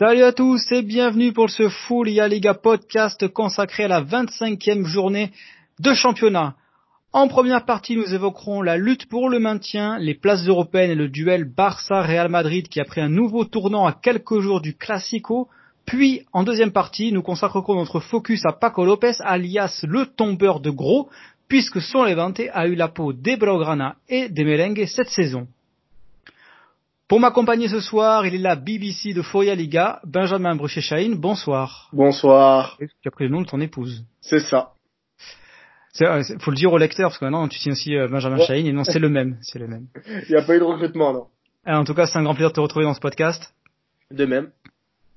Salut à tous et bienvenue pour ce Full Liga podcast consacré à la 25e journée de championnat. En première partie, nous évoquerons la lutte pour le maintien, les places européennes et le duel Barça-Real Madrid qui a pris un nouveau tournant à quelques jours du Classico. Puis, en deuxième partie, nous consacrerons notre focus à Paco Lopez, alias le tombeur de gros, puisque son Levante a eu la peau des Blaugrana et des Merengues cette saison. Pour m'accompagner ce soir, il est la BBC de Foya Liga, Benjamin Bruchet-Chahine. Bonsoir. Bonsoir. Tu as pris le nom de ton épouse. C'est ça. Il euh, faut le dire au lecteur parce que maintenant tu signes aussi euh, Benjamin ouais. et non c'est le même, c'est le même. Il n'y a pas eu de recrutement non. en tout cas, c'est un grand plaisir de te retrouver dans ce podcast. De même.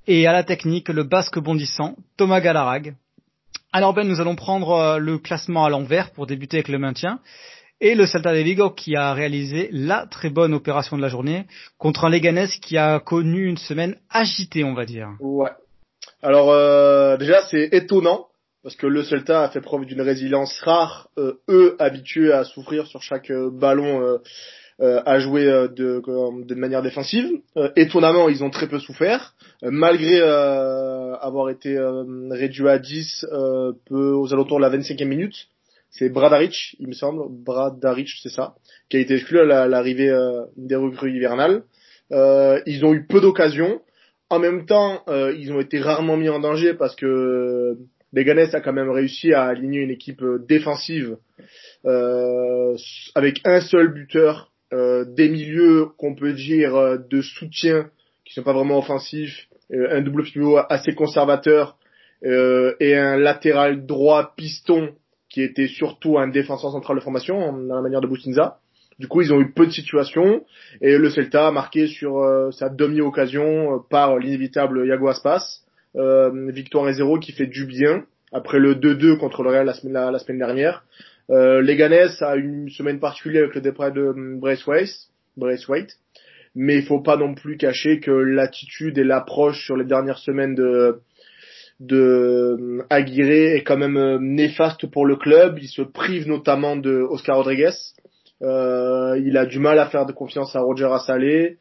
Et à la technique, le basque bondissant, Thomas Galarag. Alors Ben, nous allons prendre euh, le classement à l'envers pour débuter avec le maintien. Et le Celta de Vigo qui a réalisé la très bonne opération de la journée contre un Leganés qui a connu une semaine agitée, on va dire. Ouais. Alors euh, déjà c'est étonnant parce que le Celta a fait preuve d'une résilience rare, euh, eux habitués à souffrir sur chaque euh, ballon euh, euh, à jouer euh, de, de manière défensive. étonnamment, ils ont très peu souffert, malgré avoir été réduit à 10 peu aux alentours de la 25e minute. C'est Bradaric, il me semble, Bradaric, c'est ça, qui a été exclu à l'arrivée des recrues hivernales. ils ont eu peu d'occasions. En même temps, ils ont été rarement mis en danger parce que Leganés a quand même réussi à aligner une équipe défensive euh, avec un seul buteur, euh, des milieux qu'on peut dire euh, de soutien qui sont pas vraiment offensifs, un double pivot assez conservateur et un latéral droit piston qui était surtout un défenseur central de formation dans la manière de Bustinza. Du coup, ils ont eu peu de situations et le Celta a marqué sur sa demi-occasion par l'inévitable Yago Aspas euh, victoire 1-0 qui fait du bien après le 2-2 contre le Real la semaine, dernière. Euh, Leganés a une semaine particulière avec le départ de Braithwaite, Braithwaite, mais il faut pas non plus cacher que l'attitude et l'approche sur les dernières semaines de de hum, Aguirre est quand même euh, néfaste pour le club. Il se prive notamment de Oscar Rodriguez, euh, il a du mal à faire de confiance à Roger Assalé.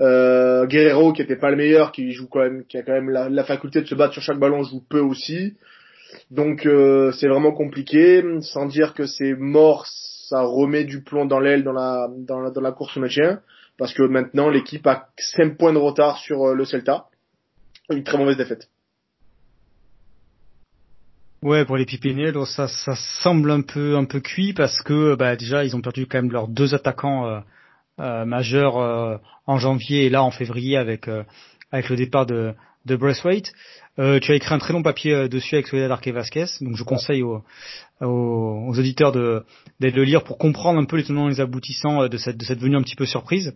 Euh, Guerrero, qui était pas le meilleur, qui joue quand même, qui a quand même la, faculté de se battre sur chaque ballon, joue peu aussi. Donc euh, c'est vraiment compliqué. Sans dire que c'est mort, ça remet du plomb dans l'aile dans la, dans la dans la course au maintien, parce que maintenant l'équipe a 5 points de retard sur euh, le Celta. Une très mauvaise défaite. Ouais, pour les Pipineros, ça, ça semble un peu un peu cuit parce que bah, déjà ils ont perdu quand même leurs deux attaquants euh, euh majeurs euh, en janvier et là en février avec euh, avec le départ de de Braithwaite. tu as écrit un très long papier dessus avec Soledad Arque Vasquez, donc je conseille aux, aux, auditeurs de d'être le lire pour comprendre un peu les tenants et les aboutissants de cette de cette venue un petit peu surprise.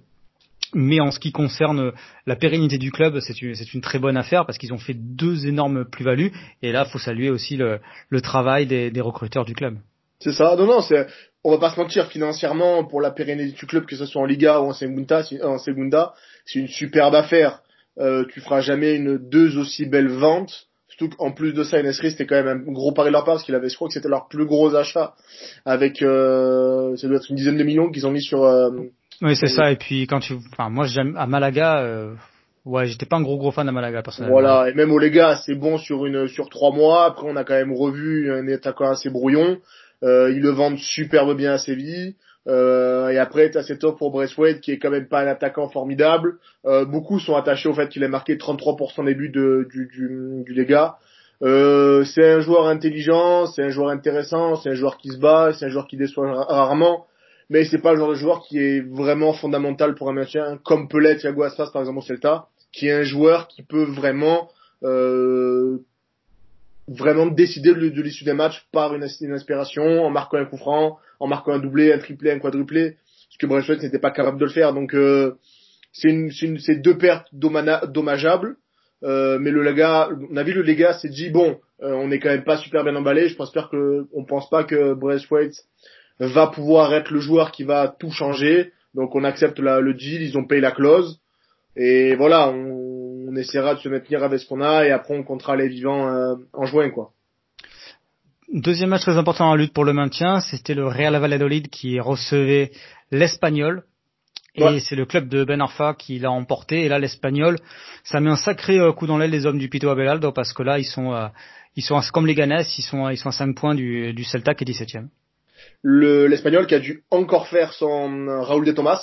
Mais en ce qui concerne la pérennité du club, c'est une, une, très bonne affaire parce qu'ils ont fait deux énormes plus-values. Et là, faut saluer aussi le, le travail des, des, recruteurs du club. C'est ça. Non, non, c'est, on va pas se mentir financièrement pour la pérennité du club, que ce soit en Liga ou en Segunda, c'est une superbe affaire. Euh, tu feras jamais une deux aussi belles ventes. Surtout qu'en plus de ça, NSRI, c'était quand même un gros pari de leur part parce qu'il avait, je crois que c'était leur plus gros achat avec, euh, ça doit être une dizaine de millions qu'ils ont mis sur, euh, oui, c'est ça. Et puis quand tu, enfin, moi, j'aime à Malaga. Euh... Ouais, j'étais pas un gros gros fan de Malaga personnellement. Voilà, et même au Lega, c'est bon sur une sur trois mois. Après, on a quand même revu un attaquant assez brouillon. Euh, ils le vendent superbe bien à Séville. Euh, et après, t'as cette offre pour Braithwaite qui est quand même pas un attaquant formidable. Euh, beaucoup sont attachés au fait qu'il a marqué 33% des buts de, du, du, du Lega. Euh, c'est un joueur intelligent, c'est un joueur intéressant, c'est un joueur qui se bat, c'est un joueur qui déçoit rarement mais c'est pas le genre de joueur qui est vraiment fondamental pour un maintien, comme peut l'être Thiago Aspas par exemple au Celta, qui est un joueur qui peut vraiment euh, vraiment décider de, l'issue des matchs par une, inspiration, en marquant un coup franc, en marquant un doublé, un triplé, un quadruplé, ce que Braithwaite n'était pas capable de le faire. Donc euh, c'est deux pertes dommageables. Euh, mais le Lega, on a vu le Lega s'est dit bon, euh, on est quand même pas super bien emballé. Je pense que on pense pas que Braithwaite va pouvoir être le joueur qui va tout changer. Donc on accepte la, le deal, ils ont payé la clause. Et voilà, on, on, essaiera de se maintenir avec ce qu'on a et après on comptera les vivants euh, en juin quoi. Deuxième match très important en lutte pour le maintien, c'était le Real Valladolid qui recevait l'Espagnol. Et c'est le club de Ben Arfa qui l'a emporté. Et là, l'Espagnol, ça met un sacré euh, coup dans l'aile des hommes du Pito Abelaldo parce que là, ils sont, euh, ils sont comme les Ganes, ils sont, ils sont à 5 points du, du Celta qui est 17e. L'Espagnol qui a dû encore faire son euh, Raúl de Thomas,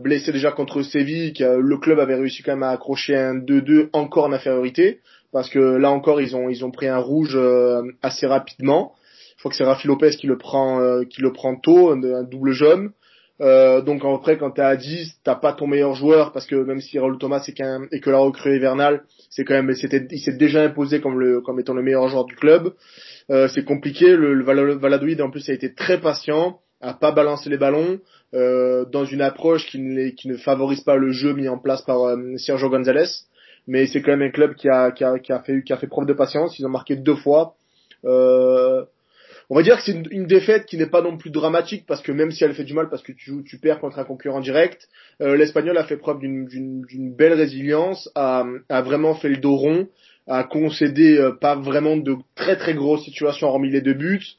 blessé déjà contre Séville, qui le club avait réussi quand même à accrocher un 2-2 encore en infériorité parce que là encore ils ont ils ont pris un rouge assez rapidement. Je crois que c'est Rafi Lopez qui le prend qui le prend tôt, un double jaune. Euh, donc après, quand t'es à 10, t'as pas ton meilleur joueur parce que même si Raoul Thomas est qu'un et que la recrue hivernale, c'est quand même, c'était, il s'est déjà imposé comme le, comme étant le meilleur joueur du club. Euh, c'est compliqué. Le, le en plus a été très patient, a pas balancé les ballons euh, dans une approche qui ne, favorise pas le jeu mis en place par euh, Sergio González. Mais c'est quand même un club qui a, qui a, qui a fait, qui a fait preuve de patience. Ils ont marqué deux fois. Euh, on va dire que c'est une, défaite qui n'est pas non plus dramatique parce que même si elle fait du mal parce que tu, perds contre un concurrent direct, euh, l'Espagnol a fait preuve d'une belle résilience, a, a, vraiment fait le dos rond, a concédé euh, pas vraiment de très très grosses situations hormis les deux buts.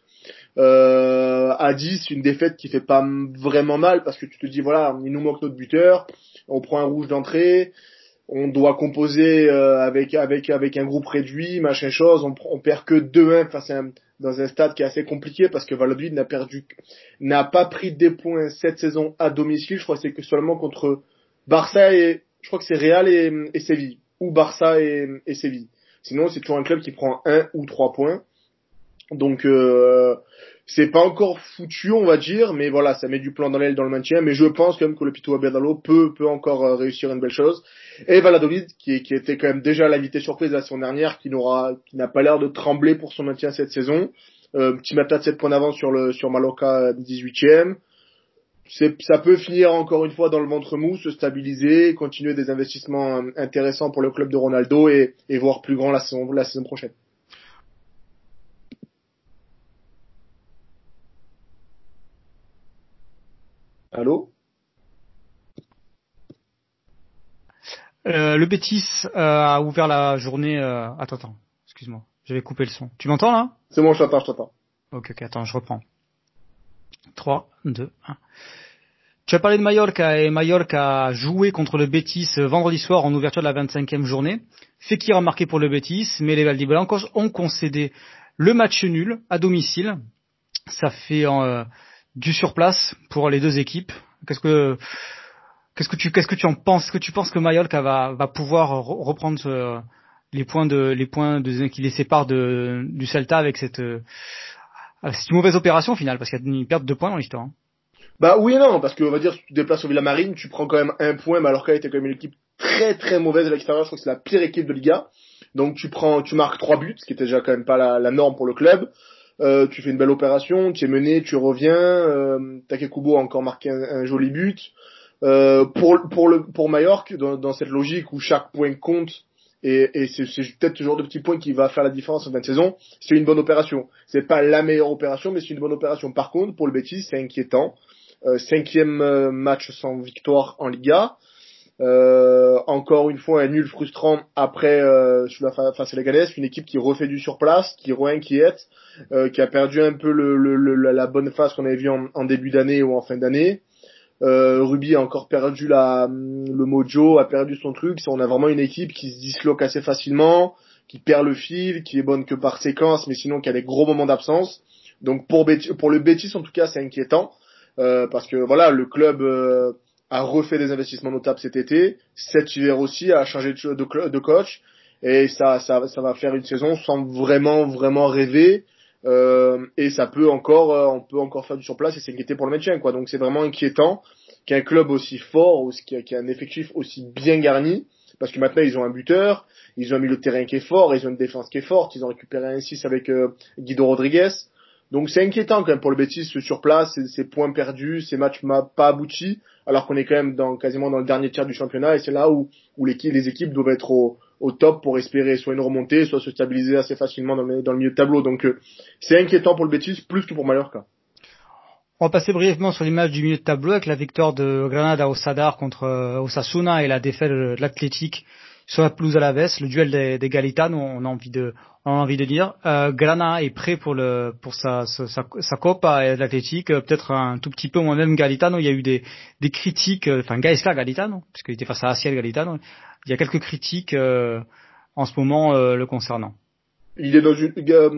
Euh, à 10, une défaite qui fait pas vraiment mal parce que tu te dis voilà, il nous manque notre buteur, on prend un rouge d'entrée, on doit composer euh, avec avec avec un groupe réduit, machin chose, on, on perd que 2-1 face dans un stade qui est assez compliqué parce que Valladolid n'a perdu, n'a pas pris des points cette saison à domicile. Je crois que c'est que seulement contre Barça et, je crois que c'est Real et, et, Séville, ou Barça et, et Séville. Sinon, c'est toujours un club qui prend un ou trois points. Donc, euh, c'est pas encore foutu, on va dire, mais voilà, ça met du plan dans l'aile dans le maintien. Mais je pense quand même que le Pito Abedalo peut, peut encore euh, réussir une belle chose. Et Valladolid, qui, qui était quand même déjà l'invité surprise la saison dernière, qui n'aura, qui n'a pas l'air de trembler pour son maintien cette saison. Euh, petit matin de 7 points d'avance sur le, sur Mallorca 18ème. C'est, ça peut finir encore une fois dans le ventre mou, se stabiliser, continuer des investissements euh, intéressants pour le club de Ronaldo et, et voir plus grand la saison, la saison prochaine. Allô? Euh, Le Bétis euh, a ouvert la journée. Euh... Attends, attends, excuse-moi, j'avais coupé le son. Tu m'entends là? C'est bon, je t'entends, je t'entends. Ok, ok, attends, je reprends. 3, 2, 1. Tu as parlé de Mallorca et Mallorca a joué contre le Bétis vendredi soir en ouverture de la 25e journée. Fekir a marqué pour le Bétis, mais les Valdiblancos ont concédé le match nul à domicile. Ça fait euh, du surplace pour les deux équipes. Qu'est-ce que qu'est-ce que tu qu'est-ce que tu en penses? Est-ce que tu penses que Mallorca va va pouvoir reprendre les points de les points de, qui les séparent de du Celta avec cette euh, c'est une mauvaise opération au final? Parce qu'il y a une perte de points dans l'histoire. Hein. Bah oui et non parce que on va dire si tu te déplaces au Villamarine, tu prends quand même un point. Mallorca était quand même une équipe très très mauvaise à l'extérieur. Je crois que c'est la pire équipe de Liga. Donc tu prends, tu marques trois buts, ce qui était déjà quand même pas la norme pour le club. Euh, tu fais une belle opération, tu es mené, tu reviens. Euh, Takekubo a encore marqué un, joli but. Euh, pour pour le pour Mallorca, dans, dans, cette logique où chaque point compte et, et c'est peut-être ce genre de petit point qui va faire la différence en fin de saison, c'est une bonne opération. C'est pas la meilleure opération, mais c'est une bonne opération. Par contre, pour le Betis, c'est inquiétant. Euh, cinquième euh, match sans victoire en Liga. Euh, encore une fois un nul frustrant après euh, face à la Galès, une équipe qui refait du surplace, qui re-inquiète, euh, qui a perdu un peu le, le, la bonne phase qu'on avait vue en, en, début d'année ou en fin d'année. Euh, Ruby a encore perdu la, le mojo, a perdu son truc. On a vraiment une équipe qui se disloque assez facilement, qui perd le fil, qui est bonne que par séquence, mais sinon qui a des gros moments d'absence. Donc pour, pour le Betis en tout cas c'est inquiétant euh, parce que voilà le club euh, a refait des investissements notables cet été. Cet hiver aussi a changé de, coach. Et ça, ça, ça va faire une saison sans vraiment, vraiment rêver. Euh, et ça peut encore, euh, on peut encore faire du surplace et s'inquiéter pour le maintien, quoi. Donc c'est vraiment inquiétant qu'un club aussi fort, ou qui a, un effectif aussi bien garni, parce que maintenant ils ont un buteur, ils ont un milieu de terrain qui est fort, ils ont une défense qui est forte, ils ont récupéré un 6 avec euh, Guido Rodriguez. Donc c'est inquiétant quand même pour le Betis sur place, ces points perdus, ces matchs pas aboutis, alors qu'on est quand même dans, quasiment dans le dernier tiers du championnat et c'est là où, où les, équipes doivent être au, au, top pour espérer soit une remontée, soit se stabiliser assez facilement dans le, dans le milieu de tableau. Donc euh, c'est inquiétant pour le Betis plus que pour Mallorca. On va passer brièvement sur l'image du milieu de tableau avec la victoire de Granada au Sadar contre euh, Osasuna et la défaite de l'Athletic sur la pelouse à la veste, le duel des, des on a envie de, on a envie de dire. Euh, Grana est prêt pour le pour sa sa, sa, Copa et l'Athletic, euh, peut-être un tout petit peu moins même Galitano. Il y a eu des des critiques, euh, enfin Gaisca Galitano, puisqu'il était face à Asiel Galitano. Il y a quelques critiques euh, en ce moment le concernant. Il est dans une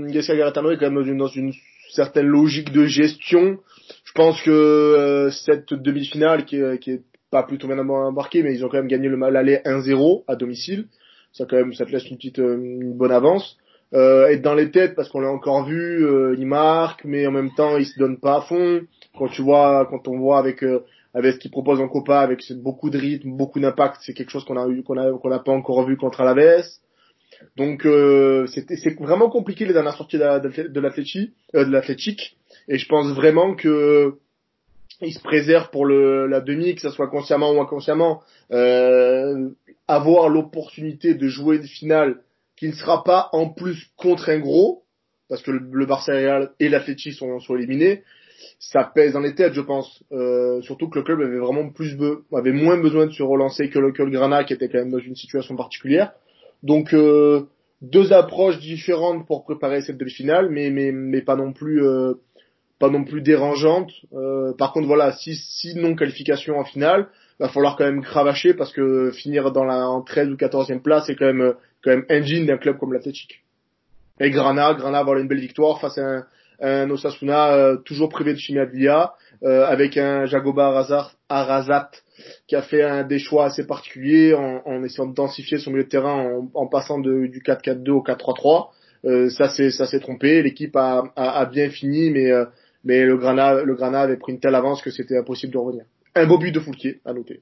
Gaisca Galitano est quand même dans une, certaine logique de gestion. Je pense que cette demi-finale qui qui est pas plutôt bien embarquée, mais ils ont quand même gagné le mal aller 1-0 à domicile. Ça quand même, ça te laisse une petite, une bonne avance euh, être dans les têtes parce qu'on l'a encore vu, euh, il marque, mais en même temps il se donne pas à fond. Quand tu vois, quand on voit avec euh, avec ce qu'il propose en Copa, avec beaucoup de rythme, beaucoup d'impact, c'est quelque chose qu'on a eu qu'on a qu'on n'a pas encore vu contre Alaves. Donc euh, c'était c'est vraiment compliqué les dernières sorties de, de l'Athletic, euh, de l'Athletic, et je pense vraiment que il se préserve pour le, la demi, que ce soit consciemment ou inconsciemment, euh, avoir l'opportunité de jouer une finale qui ne sera pas en plus contre un gros, parce que le, Barça et l'Atleti sont, sont éliminés, ça pèse dans les têtes, je pense. Euh, surtout que le club avait vraiment plus avait moins besoin de se relancer que le, que le qui était quand même dans une situation particulière. Donc euh, deux approches différentes pour préparer cette demi-finale, mais mais mais pas non plus euh, pas non plus dérangeantes. Euh, par contre, voilà, si si non qualification en finale, va falloir quand même cravacher parce que finir dans la en 13 ou 14e place, c'est quand même quand même engine d'un club comme l'Athletic. Et Grana, Grana avoir une belle victoire face à un, un Osasuna euh, toujours privé de Chimia euh, avec un Jagoba Arazat qui a fait un des choix assez particuliers en, en essayant de densifier son milieu de terrain en, en passant du 4-4-2 au 4-3-3. Euh, ça s'est trompé. L'équipe a, a, a, bien fini, mais euh, mais le Grana le Grana avait pris une telle avance que c'était impossible de revenir. Un beau but de Foulquier à noter.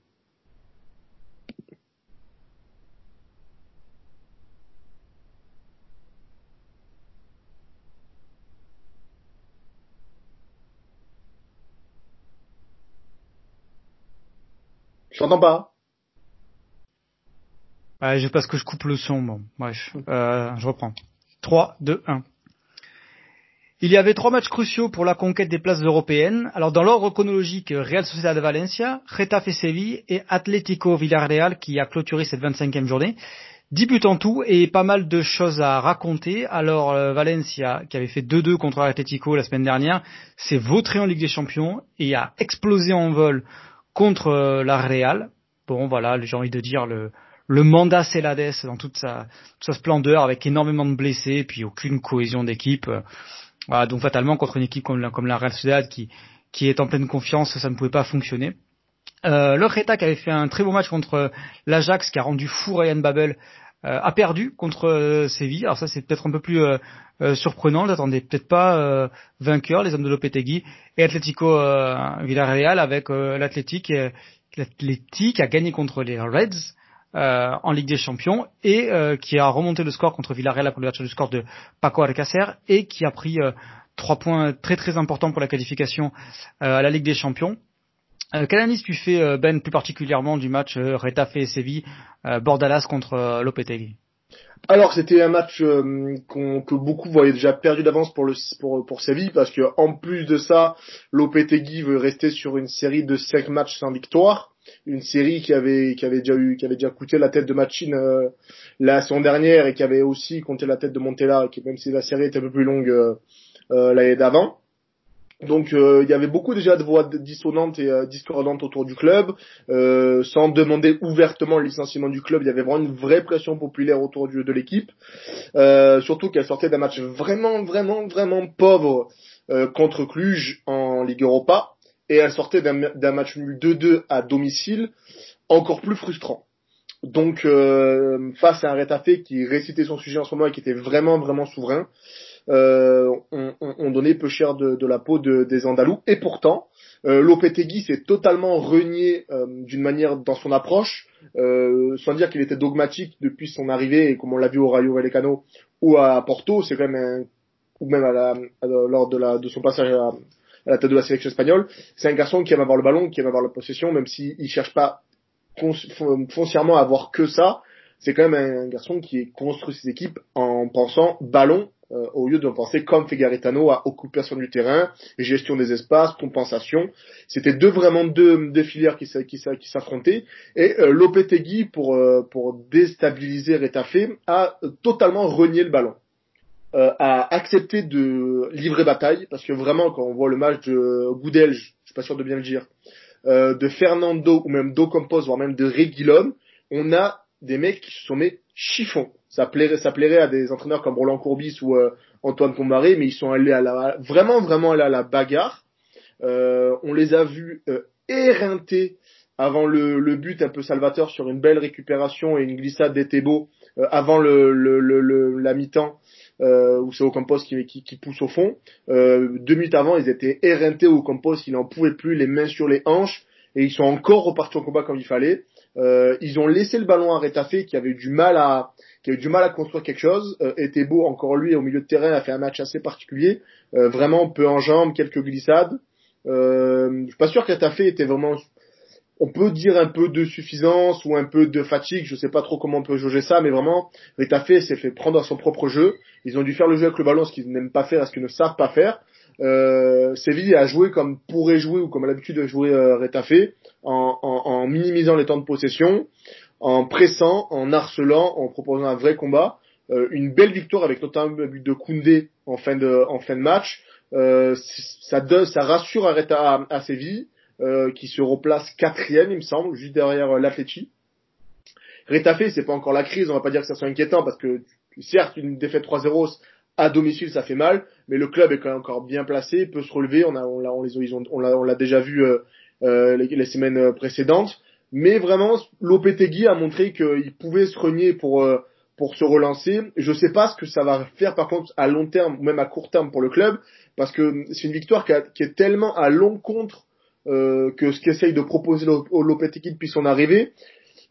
Je t'entends pas. Ouais, je parce que je coupe le son. Bon, bref, euh, je reprends. 3, 2, 1. Il y avait trois matchs cruciaux pour la conquête des places européennes. Alors dans l'ordre chronologique, Real Sociedad de Valencia, Getafe Séville et Atlético Villarreal qui a clôturé cette 25e journée. 10 buts en tout et pas mal de choses à raconter. Alors euh, Valencia, qui avait fait 2-2 contre Atlético la semaine dernière, s'est vautré en Ligue des Champions et a explosé en vol contre euh, la Real. Bon, voilà, j'ai envie de dire le, mandat Celades dans toute sa, toute sa splendeur, avec énormément de blessés, et puis aucune cohésion d'équipe. Voilà, donc fatalement contre une équipe comme la, Real Sociedad qui, est en pleine confiance, ça ne pouvait pas fonctionner. Euh, le qui avait fait un très beau match contre l'Ajax, qui a rendu fou Ryan Babel, euh, a perdu contre euh, Séville. Alors ça c'est peut-être un peu plus euh, euh surprenant. J'attendais peut-être pas vainqueur les hommes de Lopetegui et Atlético Villarreal avec l'Athletic. L'Athletic a gagné contre les Reds. En Ligue des Champions et qui a remonté le score contre Villarreal après le du score de Paco Alcacer et qui a pris trois points très très importants pour la qualification à la Ligue des Champions. Euh, quelle analyse tu fais, euh, Ben, plus particulièrement du match euh, Retafe et Séville, euh, Bordalas contre euh, Lopetegui? Alors c'était un match que beaucoup voyaient déjà perdu d'avance pour pour pour Séville parce que en plus de ça, Lopetegui veut rester sur une série de cinq matchs sans victoire, une série qui avait qui avait déjà eu qui avait déjà coûté la tête de Machine la saison dernière et qui avait aussi compté la tête de Montella, qui même si la série était un peu plus longue l'année d'avant. Donc euh, il y avait beaucoup déjà de voix dissonantes et euh, discordantes autour du club, euh, sans demander ouvertement le licenciement du club. Il y avait vraiment une vraie pression populaire autour de l'équipe, surtout qu'elle sortait d'un match vraiment, vraiment, vraiment pauvre contre Cluj en Ligue Europa, et elle sortait d'un match nul 2-2 à domicile, encore plus frustrant. Donc face à un Retafe qui récitait son sujet en ce moment et qui était vraiment, vraiment souverain, euh, on, on, donnait peu cher de, de la peau de, des Andalous. Et pourtant, euh, Lopetegui s'est totalement renié euh, d'une manière dans son approche, euh, sans dire qu'il était dogmatique depuis son arrivée, et comme on l'a vu au Rayo Vallecano ou à Porto, c'est quand même un, ou même à la, lors de, la, de son passage à, la tête de la sélection espagnole, c'est un garçon qui aime avoir le ballon, qui aime avoir la possession, même s'il ne cherche pas foncièrement à avoir que ça, c'est quand même un garçon qui construit ses équipes en pensant ballon euh, au lieu de penser comme fait Garitano à occupation du terrain, gestion des espaces, compensation. C'était deux vraiment deux, deux filières qui s'affrontaient et euh, Lopetegui pour euh, pour déstabiliser Retafe a totalement renié le ballon. Euh, a accepté de livrer bataille parce que vraiment quand on voit le match de Goudel, je suis pas sûr de bien le dire, euh, de Fernando ou même d'Ocampos voire même de Reguilon, on a des mecs qui se sont mis chiffon. Ça plairait, ça plairait à des entraîneurs comme Roland Courbis ou euh, Antoine Combaré, mais ils sont allés à la, vraiment, vraiment allés à la bagarre. Euh, on les a vus euh, éreinter avant le, le, but un peu salvateur sur une belle récupération et une glissade d'Etebo euh, avant le, le, le, la mi-temps euh, où c'est au Campos qui, qui, qui, pousse au fond. Euh, deux minutes avant, ils étaient éreintés au Campos, ils n'en pouvaient plus, les mains sur les hanches, et ils sont encore repartis en combat comme il fallait. Euh, ils ont laissé le ballon à Retafe qui avait du mal à qui avait du mal à construire quelque chose. Euh, était beau encore lui au milieu de terrain a fait un match assez particulier, euh, vraiment peu en jambes, quelques glissades. Euh, je suis pas sûr que Retafe était vraiment on peut dire un peu de suffisance ou un peu de fatigue, je sais pas trop comment on peut jauger ça, mais vraiment, Retafe s'est fait prendre à son propre jeu. Ils ont dû faire le jeu avec le ballon, ce qu'ils n'aiment pas faire, ce qu'ils ne savent pas faire. Euh, Séville a joué comme pourrait jouer ou comme à l'habitude de jouer euh, Retafe, en, en, en, minimisant les temps de possession, en pressant, en harcelant, en proposant un vrai combat. Euh, une belle victoire avec notamment le but de Koundé en fin de, en fin de match. Euh, ça, donne, ça rassure à, à, à Séville, euh, qui se replace quatrième, il me semble, juste derrière euh, l'Atleti. Retafe, c'est pas encore la crise, on va pas dire que ça soit inquiétant, parce que certes, une défaite 3-0, à domicile, ça fait mal, mais le club est quand même encore bien placé, peut se relever. On a, on l'a, on les, on l'a, déjà vu euh, euh les, semaines précédentes. Mais vraiment, Lopetegui a montré qu'il pouvait se renier pour euh, pour se relancer. Je sais pas ce que ça va faire par contre à long terme ou même à court terme pour le club, parce que c'est une victoire qui, qui est tellement à l'encontre euh, que ce qu'essaye de proposer Lopetegui depuis son arrivée,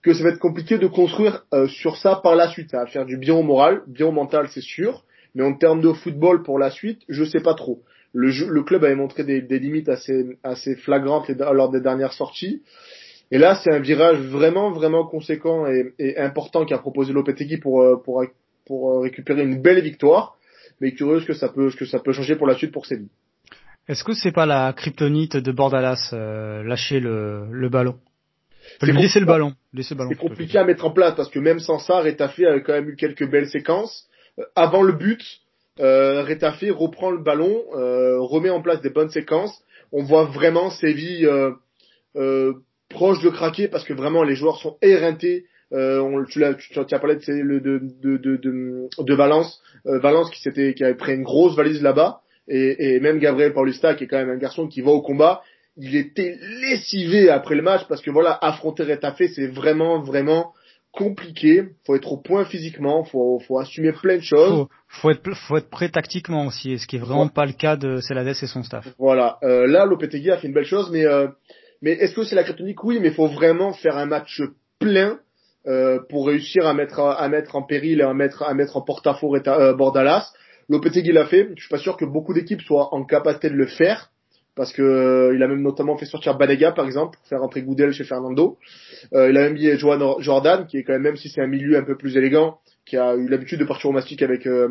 que ça va être compliqué de construire euh, sur ça par la suite. Ça va faire du bien au moral, bien au mental, c'est sûr. Mais en termes de football pour la suite, je sais pas trop. Le, jeu, le club avait montré des, des limites assez, assez flagrantes lors des dernières sorties. Et là, c'est un virage vraiment, vraiment conséquent et, et important qu'a proposé Lopetegui pour, euh, pour, pour euh, récupérer une belle victoire. Mais curieux que ça peut, que ça peut changer pour la suite pour Séville. Est-ce que c'est pas la kryptonite de Bordalas, euh, lâcher le, le ballon? Laisser le ballon. Laisser le ballon. C'est compliqué à mettre en place parce que même sans ça, Retafe a quand même eu quelques belles séquences. Euh, avant le but, euh, Retafe reprend le ballon, euh, remet en place des bonnes séquences. On voit vraiment Séville euh, euh, proche de craquer parce que vraiment les joueurs sont éreintés. Euh, on, tu, as, tu, as parlé de, de, de, de, de Valence, Valence qui, s'était, qui avait pris une grosse valise là-bas. Et, et, même Gabriel Paulista, qui est quand même un garçon qui va au combat, il était lessivé après le match parce que voilà, affronter Retafe, c'est vraiment, vraiment compliqué. Faut être au point physiquement, faut, faut assumer plein de choses. Faut, faut être, faut être prêt tactiquement aussi, ce qui est vraiment pas le cas de Celades et son staff. Voilà. Euh, là, Lopetegui a fait une belle chose, mais euh, mais est-ce que c'est la kryptonique Oui, mais faut vraiment faire un match plein euh, pour réussir à mettre à mettre en péril et à mettre à mettre en porte-à-faux euh, Bordalas. Lopetegui l'a fait. Je suis pas sûr que beaucoup d'équipes soient en capacité de le faire parce que euh, il a même notamment fait sortir Banega par exemple pour faire rentrer Goudel chez Fernando. Euh, il a même mis Joan Jordan qui est quand même même si c'est un milieu un peu plus élégant, qui a eu l'habitude de partir au mastic avec euh.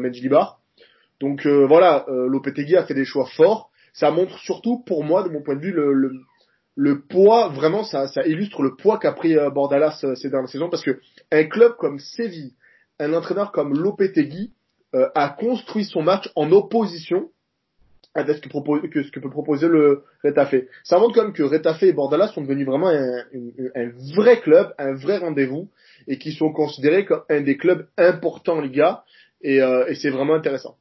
Donc euh, voilà, euh, Lopetegui a fait des choix forts. Ça montre surtout pour moi de mon point de vue le, le, le poids vraiment ça, ça illustre le poids qu'a pris euh, Bordalas ces dernières saisons parce que un club comme Séville, un entraîneur comme Lopetegui a construit son match en opposition avec ce que, propose, que ce que peut proposer le Retafe. Ça montre quand même que Retafe et Bordalas sont devenus vraiment un, un, un vrai club, un vrai rendez-vous, et qui sont considérés comme un des clubs importants en Liga, et, euh, et c'est vraiment intéressant.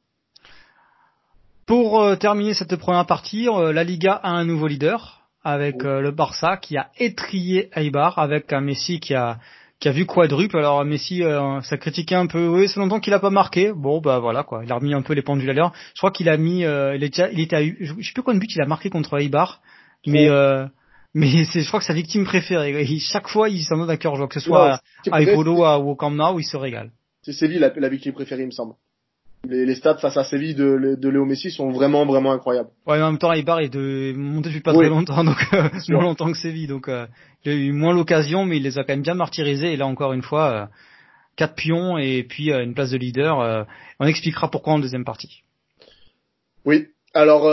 Pour euh, terminer cette première partie, euh, la Liga a un nouveau leader, avec euh, le Barça qui a étrié Eibar, avec un Messi qui a qui a vu quadruple. Alors Messi, euh, ça critiquait un peu. Oui, c'est longtemps qu'il a pas marqué. Bon, bah voilà quoi. Il a remis un peu les pendules à l'heure. Je crois qu'il a mis, euh, il, était, il était à, je sais plus combien de buts il a marqué contre Eibar, mais euh, mais c'est, je crois que sa victime préférée. Il, chaque fois, il s'en donne à cœur joie, que ce soit ouais, à Ipolo ou au Camp Nou, il se régale. C'est la, la victime préférée, il me semble les, les stats face à Séville de, de Léo Messi sont vraiment vraiment incroyables. Ouais, mais en même temps, Ibar est de monté depuis pas oui. très longtemps, donc euh, moins longtemps que Séville, donc euh, il a eu moins l'occasion, mais il les a quand même bien martyrisés. Et là encore une fois, quatre pions et puis une place de leader. on expliquera pourquoi en deuxième partie. Oui, alors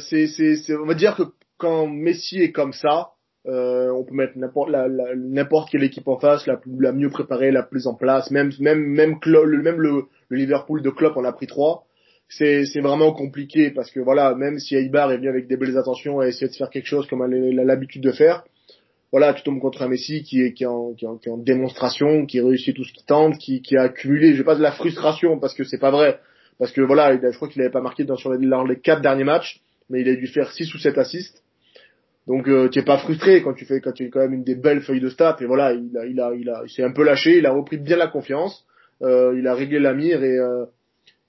c'est, c'est, on va dire que quand Messi est comme ça, euh, on peut mettre n'importe n'importe quelle équipe en face, la, la mieux préparée, la plus en place. Même même même le, même le, Liverpool de Klopp en a pris trois. C'est c'est vraiment compliqué parce que voilà, même si Eibar est venu avec des belles intentions et essayer de faire quelque chose comme elle a l'habitude de faire, voilà, tu tombes contre un Messi qui est qui est en, qui est en, démonstration, qui réussit tout ce qu'il tente, qui qui a accumulé, je vais pas de la frustration parce que c'est pas vrai, parce que voilà, je crois qu'il avait pas marqué dans les, les quatre derniers matchs, mais il a dû faire six ou sept assists. Donc euh, tu es pas frustré quand tu fais quand tu as quand même une des belles feuilles de stats et voilà il a il a il a il s'est un peu lâché il a repris bien la confiance il a réglé la mire et euh,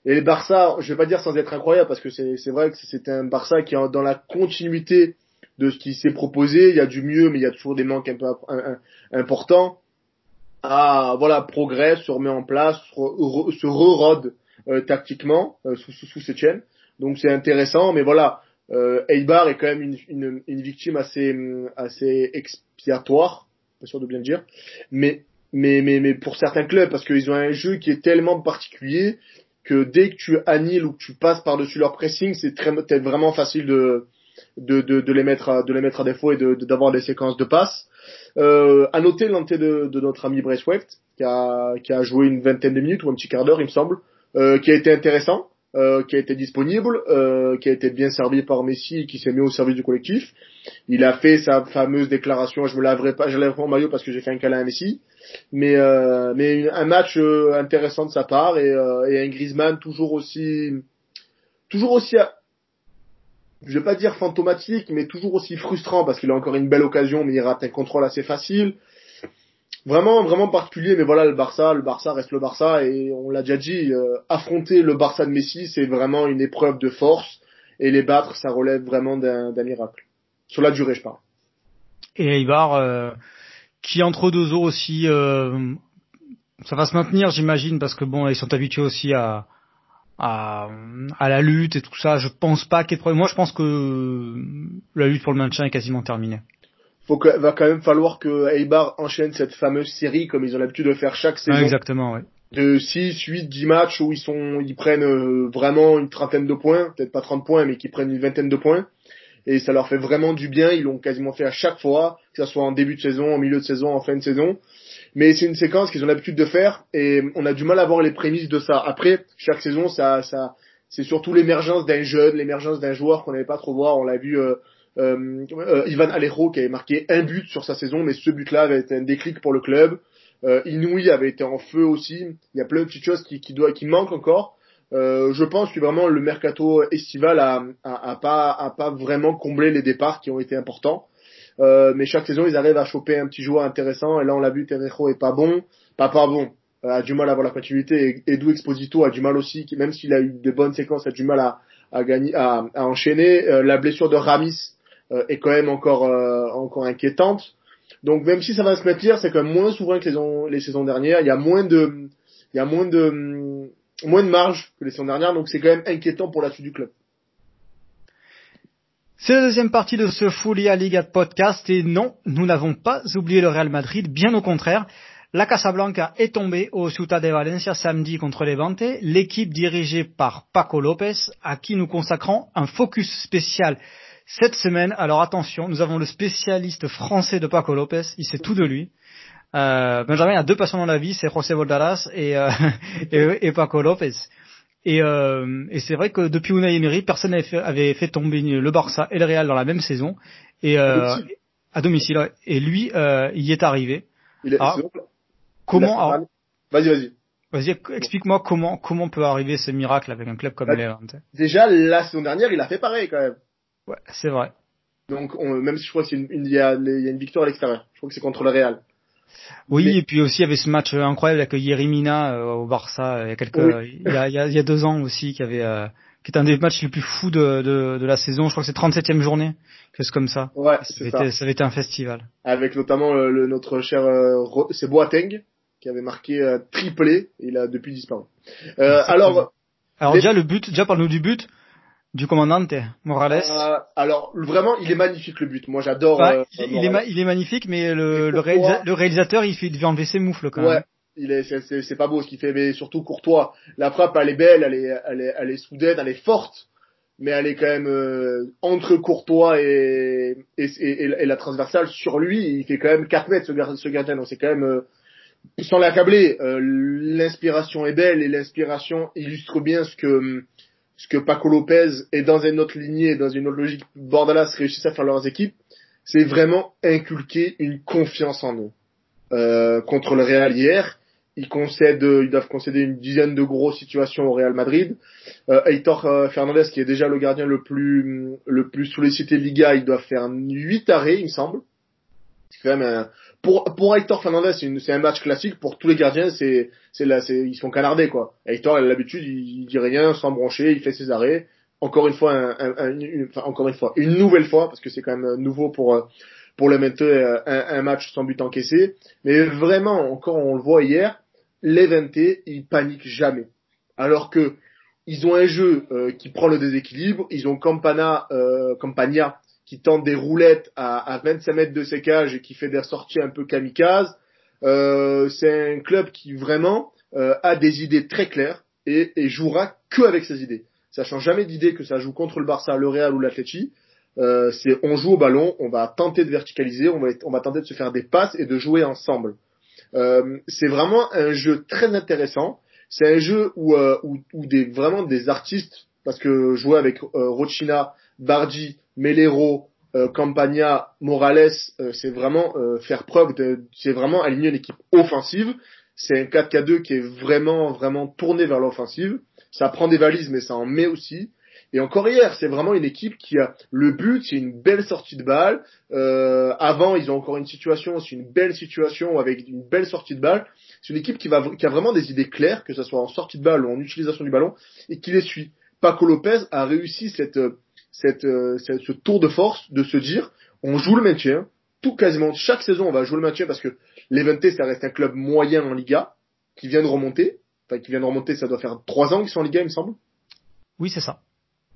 et les Barça je vais pas dire sans être incroyable parce que c'est vrai que c'était un Barça qui est dans la continuité de ce qui s'est proposé. Il y a du mieux mais il y a toujours des manques un peu importants. Ah voilà progresse se remet en place se re-rode euh, tactiquement euh, sous sous, sous cette chaîne. Donc c'est intéressant mais voilà euh, Eibar est quand même une, une, une, victime assez, assez expiatoire, pas sûr de bien le dire, mais, mais, mais, mais pour certains clubs, parce qu'ils ont un jeu qui est tellement particulier que dès que tu annihiles ou que tu passes par-dessus leur pressing, c'est très, vraiment facile de, de, de, de, les mettre à, de les mettre à défaut et d'avoir de, d'avoir des séquences de passes. Euh, à noter l'entrée de, de notre ami Bryce qui a, qui a joué une vingtaine de minutes ou un petit quart d'heure, il me semble, euh, qui a été intéressant euh, qui a été disponible, euh, qui a été bien servi par Messi et qui s'est mis au service du collectif. Il a fait sa fameuse déclaration, je me laverai pas, je lèverai pas maillot parce que j'ai fait un câlin à Messi. Mais euh, mais un match euh, intéressant de sa part et, et un Griezmann toujours aussi toujours aussi je vais pas dire fantomatique mais toujours aussi frustrant parce qu'il a encore une belle occasion mais il rate un contrôle assez facile vraiment vraiment particulier mais voilà le Barça le Barça reste le Barça et on l'a déjà dit euh, affronter le Barça de Messi c'est vraiment une épreuve de force et les battre ça relève vraiment d'un miracle. Sur la durée je parle. Et Ibar euh, qui entre deux eaux aussi euh, ça va se maintenir j'imagine parce que bon ils sont habitués aussi à à, à la lutte et tout ça. Je pense pas qu'il y ait de problème. Moi je pense que la lutte pour le maintien est quasiment terminée faut que, va quand même falloir que Eibar enchaîne cette fameuse série comme ils ont l'habitude de faire chaque saison. exactement, ouais. De 6, 8, 10 matchs où ils sont, ils prennent euh, vraiment une trentaine de points, peut-être pas 30 points, mais qui prennent une vingtaine de points. Et ça leur fait vraiment du bien. Ils l'ont quasiment fait à chaque fois, que ce soit en début de saison, en milieu de saison, en fin de saison. Mais c'est une séquence qu'ils ont l'habitude de faire et on a du mal à voir les prémices de ça. Après, chaque saison, ça, ça, c'est surtout l'émergence d'un jeune, l'émergence d'un joueur qu'on n'avait pas trop voir. On l'a vu euh, Ivan Alejo qui avait marqué un but sur sa saison, mais ce but-là avait été un déclic pour le club. Euh, Inouï avait été en feu aussi. Il y a plein de petites choses qui, qui, manquent encore. Euh, je pense que vraiment le mercato estival a, pas, vraiment comblé les départs qui ont été importants. Euh, mais chaque saison, ils arrivent à choper un petit joueur intéressant. Et là, on l'a vu, Terrejo est pas bon, pas pas bon, euh, a du mal à avoir la continuité. Et Edu Exposito a du mal aussi, même s'il a eu de bonnes séquences, a du mal à, à à, enchaîner. Euh, la blessure de Ramis euh, est quand même encore euh, encore inquiétante. Donc même si ça va se maintenir, c'est quand même moins souvent que les, les saisons dernières. Il y a moins de il y a moins de moins de marge que les saisons dernières, donc c'est quand même inquiétant pour la suite du club. C'est la deuxième partie de ce Fulia Liga podcast et non, nous n'avons pas oublié le Real Madrid, bien au contraire. La Casablanca est tombée au Ciutat de Valencia samedi contre Levante, l'équipe dirigée par Paco Lopez, à qui nous consacrons un focus spécial cette semaine, alors attention, nous avons le spécialiste français de Paco Lopez, il sait tout de lui. Euh, Benjamin a deux passions dans la vie, c'est José Voldaras et, euh, et, Paco Lopez. Et, euh, et c'est vrai que depuis Unai Emery, personne n'avait fait, avait fait tomber le Barça et le Real dans la même saison. Et euh, à domicile. Et lui, euh, il y est arrivé. Il est, alors, comment Vas-y, vas-y. Vas-y, explique-moi comment comment peut arriver ce miracle avec un club comme bah, Levante. Déjà la saison dernière, il a fait pareil quand même. Ouais, c'est vrai. Donc, on, même si je crois qu'il y, y, a une victoire à l'extérieur. Je crois que c'est contre le Real. Oui, et puis aussi il y avait ce match incroyable avec Yerimina euh, au Barça euh, il y a quelques, il, y a, il, y a, deux ans aussi, qui avait, euh, qui est un des matchs les plus fous de, de, de la saison. Je crois que c'est 37e journée, quelque chose comme ça. Ouais, c'est ça. ça avait été un festival. Avec notamment le, notre cher, c'est Boateng qui avait marqué triplé. Il a depuis disparu. alors, alors déjà le but, déjà parle-nous du but du commandante Morales. Euh, alors vraiment, il est magnifique le but. Moi, j'adore. Euh, il, est il, est magnifique, mais le, le, réalisateur, il, fait, devait enlever ses moufles quand même. Ouais. Il est, c'est pas beau ce qu'il fait, mais surtout Courtois. La frappe, elle est belle, elle est, elle est, elle est soudaine, elle est forte, mais elle est quand même euh, entre Courtois et, et, et, la transversale sur lui. Il fait quand même 4 mètres ce, ce gardien, donc c'est quand même euh, sans l'accabler. Euh, l'inspiration est belle et l'inspiration illustre bien ce que ce que Paco Lopez est dans une autre lignée, dans une autre logique, Bordalas réussissent à faire leurs équipes. C'est vraiment inculquer une confiance en eux. Euh, contre le Real hier. Ils concèdent, ils doivent concéder une dizaine de grosses situations au Real Madrid. Euh, Heitor euh, Fernandez, qui est déjà le gardien le plus le plus sollicité de Liga, il doit faire 8 arrêts, il me semble. C'est quand même un... pour pour Heitor Fernandez, c'est un match classique. Pour tous les gardiens, c'est c'est là, c'est ils sont canardés quoi. Heitor, il a l'habitude, il, dit rien sans broncher, il fait ses arrêts. Encore une fois, un, un, une, enfin, encore une fois, une nouvelle fois, parce que c'est quand même nouveau pour pour le mettre euh, un, match sans but encaissé. Mais vraiment, encore on le voit hier, l'Evente, ils paniquent jamais. Alors que ils ont un jeu euh, qui prend le déséquilibre, ils ont Campana, euh, Campagna qui tente des roulettes à, à 25 mètres de ses cages et qui fait des sorties un peu kamikazes. Euh, c'est un club qui vraiment euh, a des idées très claires et, et jouera que avec ses idées. Ça change jamais d'idée que ça joue contre le Barça, le Real ou l'Atleti. Euh, c'est on joue au ballon, on va tenter de verticaliser, on va, on va tenter de se faire des passes et de jouer ensemble. Euh, c'est vraiment un jeu très intéressant. C'est un jeu où, euh, où, où, des vraiment des artistes, parce que jouer avec euh, Rochina, Bardi, Melero, euh, Campagna, Morales, c'est vraiment faire preuve de, c'est vraiment aligner une équipe offensive. C'est un 4K2 qui est vraiment vraiment tourné vers l'offensive. Ça prend des valises, mais ça en met aussi. Et encore hier, c'est vraiment une équipe qui a le but, c'est une belle sortie de balle. Euh, avant, ils ont encore une situation, c'est une belle situation avec une belle sortie de balle. C'est une équipe qui, va, qui a vraiment des idées claires, que ce soit en sortie de balle ou en utilisation du ballon, et qui les suit. Paco Lopez a réussi cette, cette, cette, ce tour de force de se dire, on joue le maintien, tout quasiment chaque saison on va jouer le maintien parce que l'Evente ça reste un club moyen en Liga qui vient de remonter, enfin qui vient de remonter, ça doit faire trois ans qu'ils sont en Liga, il me semble. Oui, c'est ça.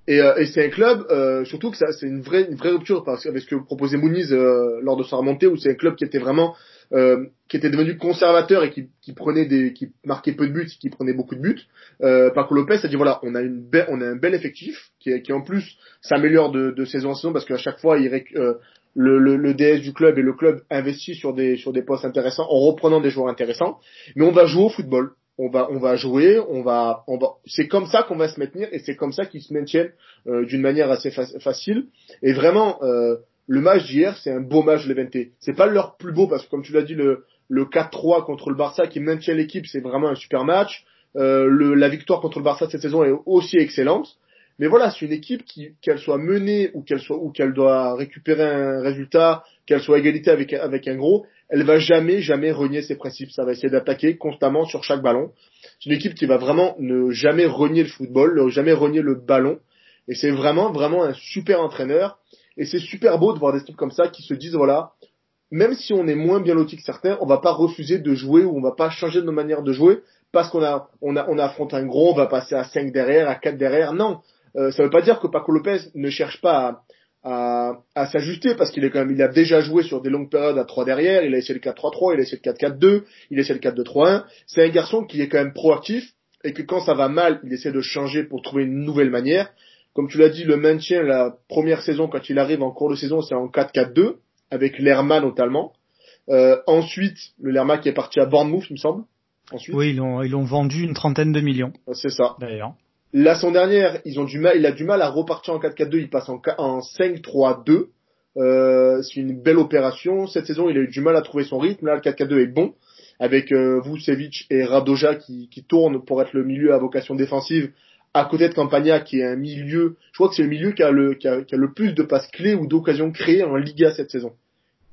Et, euh, et c'est un club, euh, surtout que ça, c'est une vraie, une vraie rupture parce, avec ce que proposait Mouniz euh, lors de sa remontée, où c'est un club qui était vraiment, euh, qui était devenu conservateur et qui, qui prenait des, qui marquait peu de buts, qui prenait beaucoup de buts. Euh, Paco Lopez a dit voilà, on a une, belle, on a un bel effectif qui, qui en plus s'améliore de, de saison en saison parce qu'à chaque fois il euh, le, le, le, DS du club et le club investit sur des sur des postes intéressants en reprenant des joueurs intéressants, mais on va jouer au football. On va on va jouer, on va on va c'est comme ça qu'on va se maintenir et c'est comme ça qu'ils se maintiennent euh, d'une manière assez facile. Et vraiment euh, le match d'hier c'est un beau match de l'Eventé. C'est pas leur plus beau parce que comme tu l'as dit le le 4-3 contre le Barça qui maintient l'équipe, c'est vraiment un super match. Euh, le, la victoire contre le Barça cette saison est aussi excellente. Mais voilà, c'est une équipe qui, qu'elle soit menée ou qu'elle soit ou qu'elle doit récupérer un résultat, qu'elle soit égalité avec avec un gros, elle va jamais, jamais renier ses principes. Ça va essayer d'attaquer constamment sur chaque ballon. C'est une équipe qui va vraiment ne jamais renier le football, ne jamais renier le ballon. Et c'est vraiment, vraiment un super entraîneur. Et c'est super beau de voir des équipes comme ça qui se disent, voilà, même si on est moins bien loti que certains, on va pas refuser de jouer ou on va pas changer de nos manières de jouer parce qu'on a, on a, on affronte un gros, on va passer à 5 derrière, à 4 derrière. Non. Euh, ça veut pas dire que Paco Lopez ne cherche pas à, à, à s'ajuster parce qu'il est quand même, il a déjà joué sur des longues périodes à 3 derrière, il a essayé le 4-3-3, il a essayé le 4-4-2, il a essayé le 4-2-3-1. C'est un garçon qui est quand même proactif et que quand ça va mal, il essaie de changer pour trouver une nouvelle manière. Comme tu l'as dit, le maintien, la première saison, quand il arrive en cours de saison, c'est en 4-4-2, avec Lerma notamment. Euh, ensuite, le Lerma qui est parti à Bournemouth, il me semble. Ensuite. Oui, ils l'ont, ils l'ont vendu une trentaine de millions. C'est ça. D'ailleurs. La son dernière, ils ont du mal, il a du mal à repartir en 4-4-2, il passe en, en 5-3-2. Euh, c'est une belle opération. Cette saison, il a eu du mal à trouver son rythme. Là, le 4-4-2 est bon, avec euh, Vucevic et Radoja qui, qui tournent pour être le milieu à vocation défensive, à côté de Campagna qui est un milieu. Je crois que c'est le milieu qui a le, plus de passes clés ou d'occasions créées en Liga cette saison.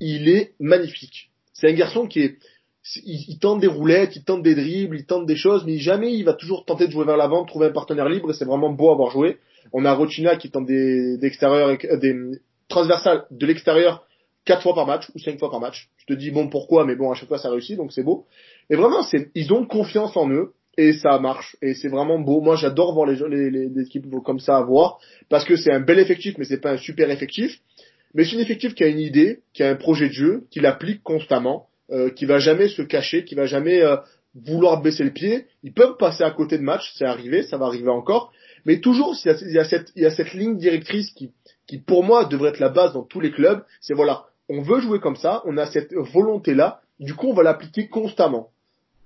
Il est magnifique. C'est un garçon qui est, il, tente des roulettes, il tente des dribbles, il tente des choses, mais jamais il va toujours tenter de jouer vers l'avant, trouver un partenaire libre, et c'est vraiment beau à voir jouer. On a Rochina qui tente des, des euh, des transversales de l'extérieur quatre fois par match ou cinq fois par match. Je te dis bon pourquoi, mais bon à chaque fois ça réussit, donc c'est beau. Et vraiment, c'est, ils ont confiance en eux et ça marche et c'est vraiment beau. Moi, j'adore voir les, les, équipes comme ça à voir parce que c'est un bel effectif, mais c'est pas un super effectif. Mais c'est un effectif qui a une idée, qui a un projet de jeu, qui l'applique constamment euh, qui va jamais se cacher, qui va jamais euh, vouloir baisser le pied, ils peuvent passer à côté de match, c'est arrivé, ça va arriver encore, mais toujours il y a, il y a cette, il y a cette ligne directrice qui, qui pour moi devrait être la base dans tous les clubs, c'est voilà, on veut jouer comme ça, on a cette volonté-là, du coup on va l'appliquer constamment.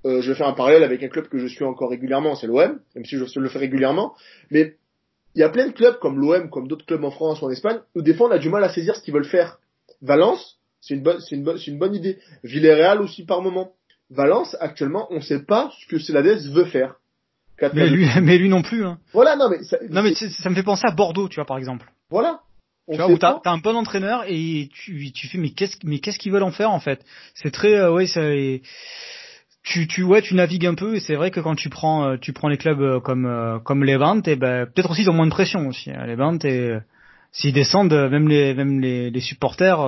Euh, je vais faire un parallèle avec un club que je suis encore régulièrement, c'est l'OM, même si je le fais régulièrement, mais il y a plein de clubs comme l'OM, comme d'autres clubs en France ou en Espagne, où des fois on a du mal à saisir ce qu'ils veulent faire. Valence, c'est une bonne, c'est une bonne, c'est une bonne idée. Villarreal aussi par moment. Valence, actuellement, on ne sait pas ce que Celades veut faire. Mais lui, mais lui non plus. Hein. Voilà, non mais ça, non mais ça me fait penser à Bordeaux, tu vois par exemple. Voilà. tu vois où t'as, un bon entraîneur et tu, tu fais mais qu'est-ce, mais qu'est-ce qu'ils veulent en faire en fait? C'est très, euh, ouais, c'est tu, tu, ouais, tu navigues un peu et c'est vrai que quand tu prends, euh, tu prends les clubs euh, comme, euh, comme Levante, et ben, peut-être aussi ils ont moins de pression aussi. Hein, Levante et s'ils descendent, même les, même les, les supporters,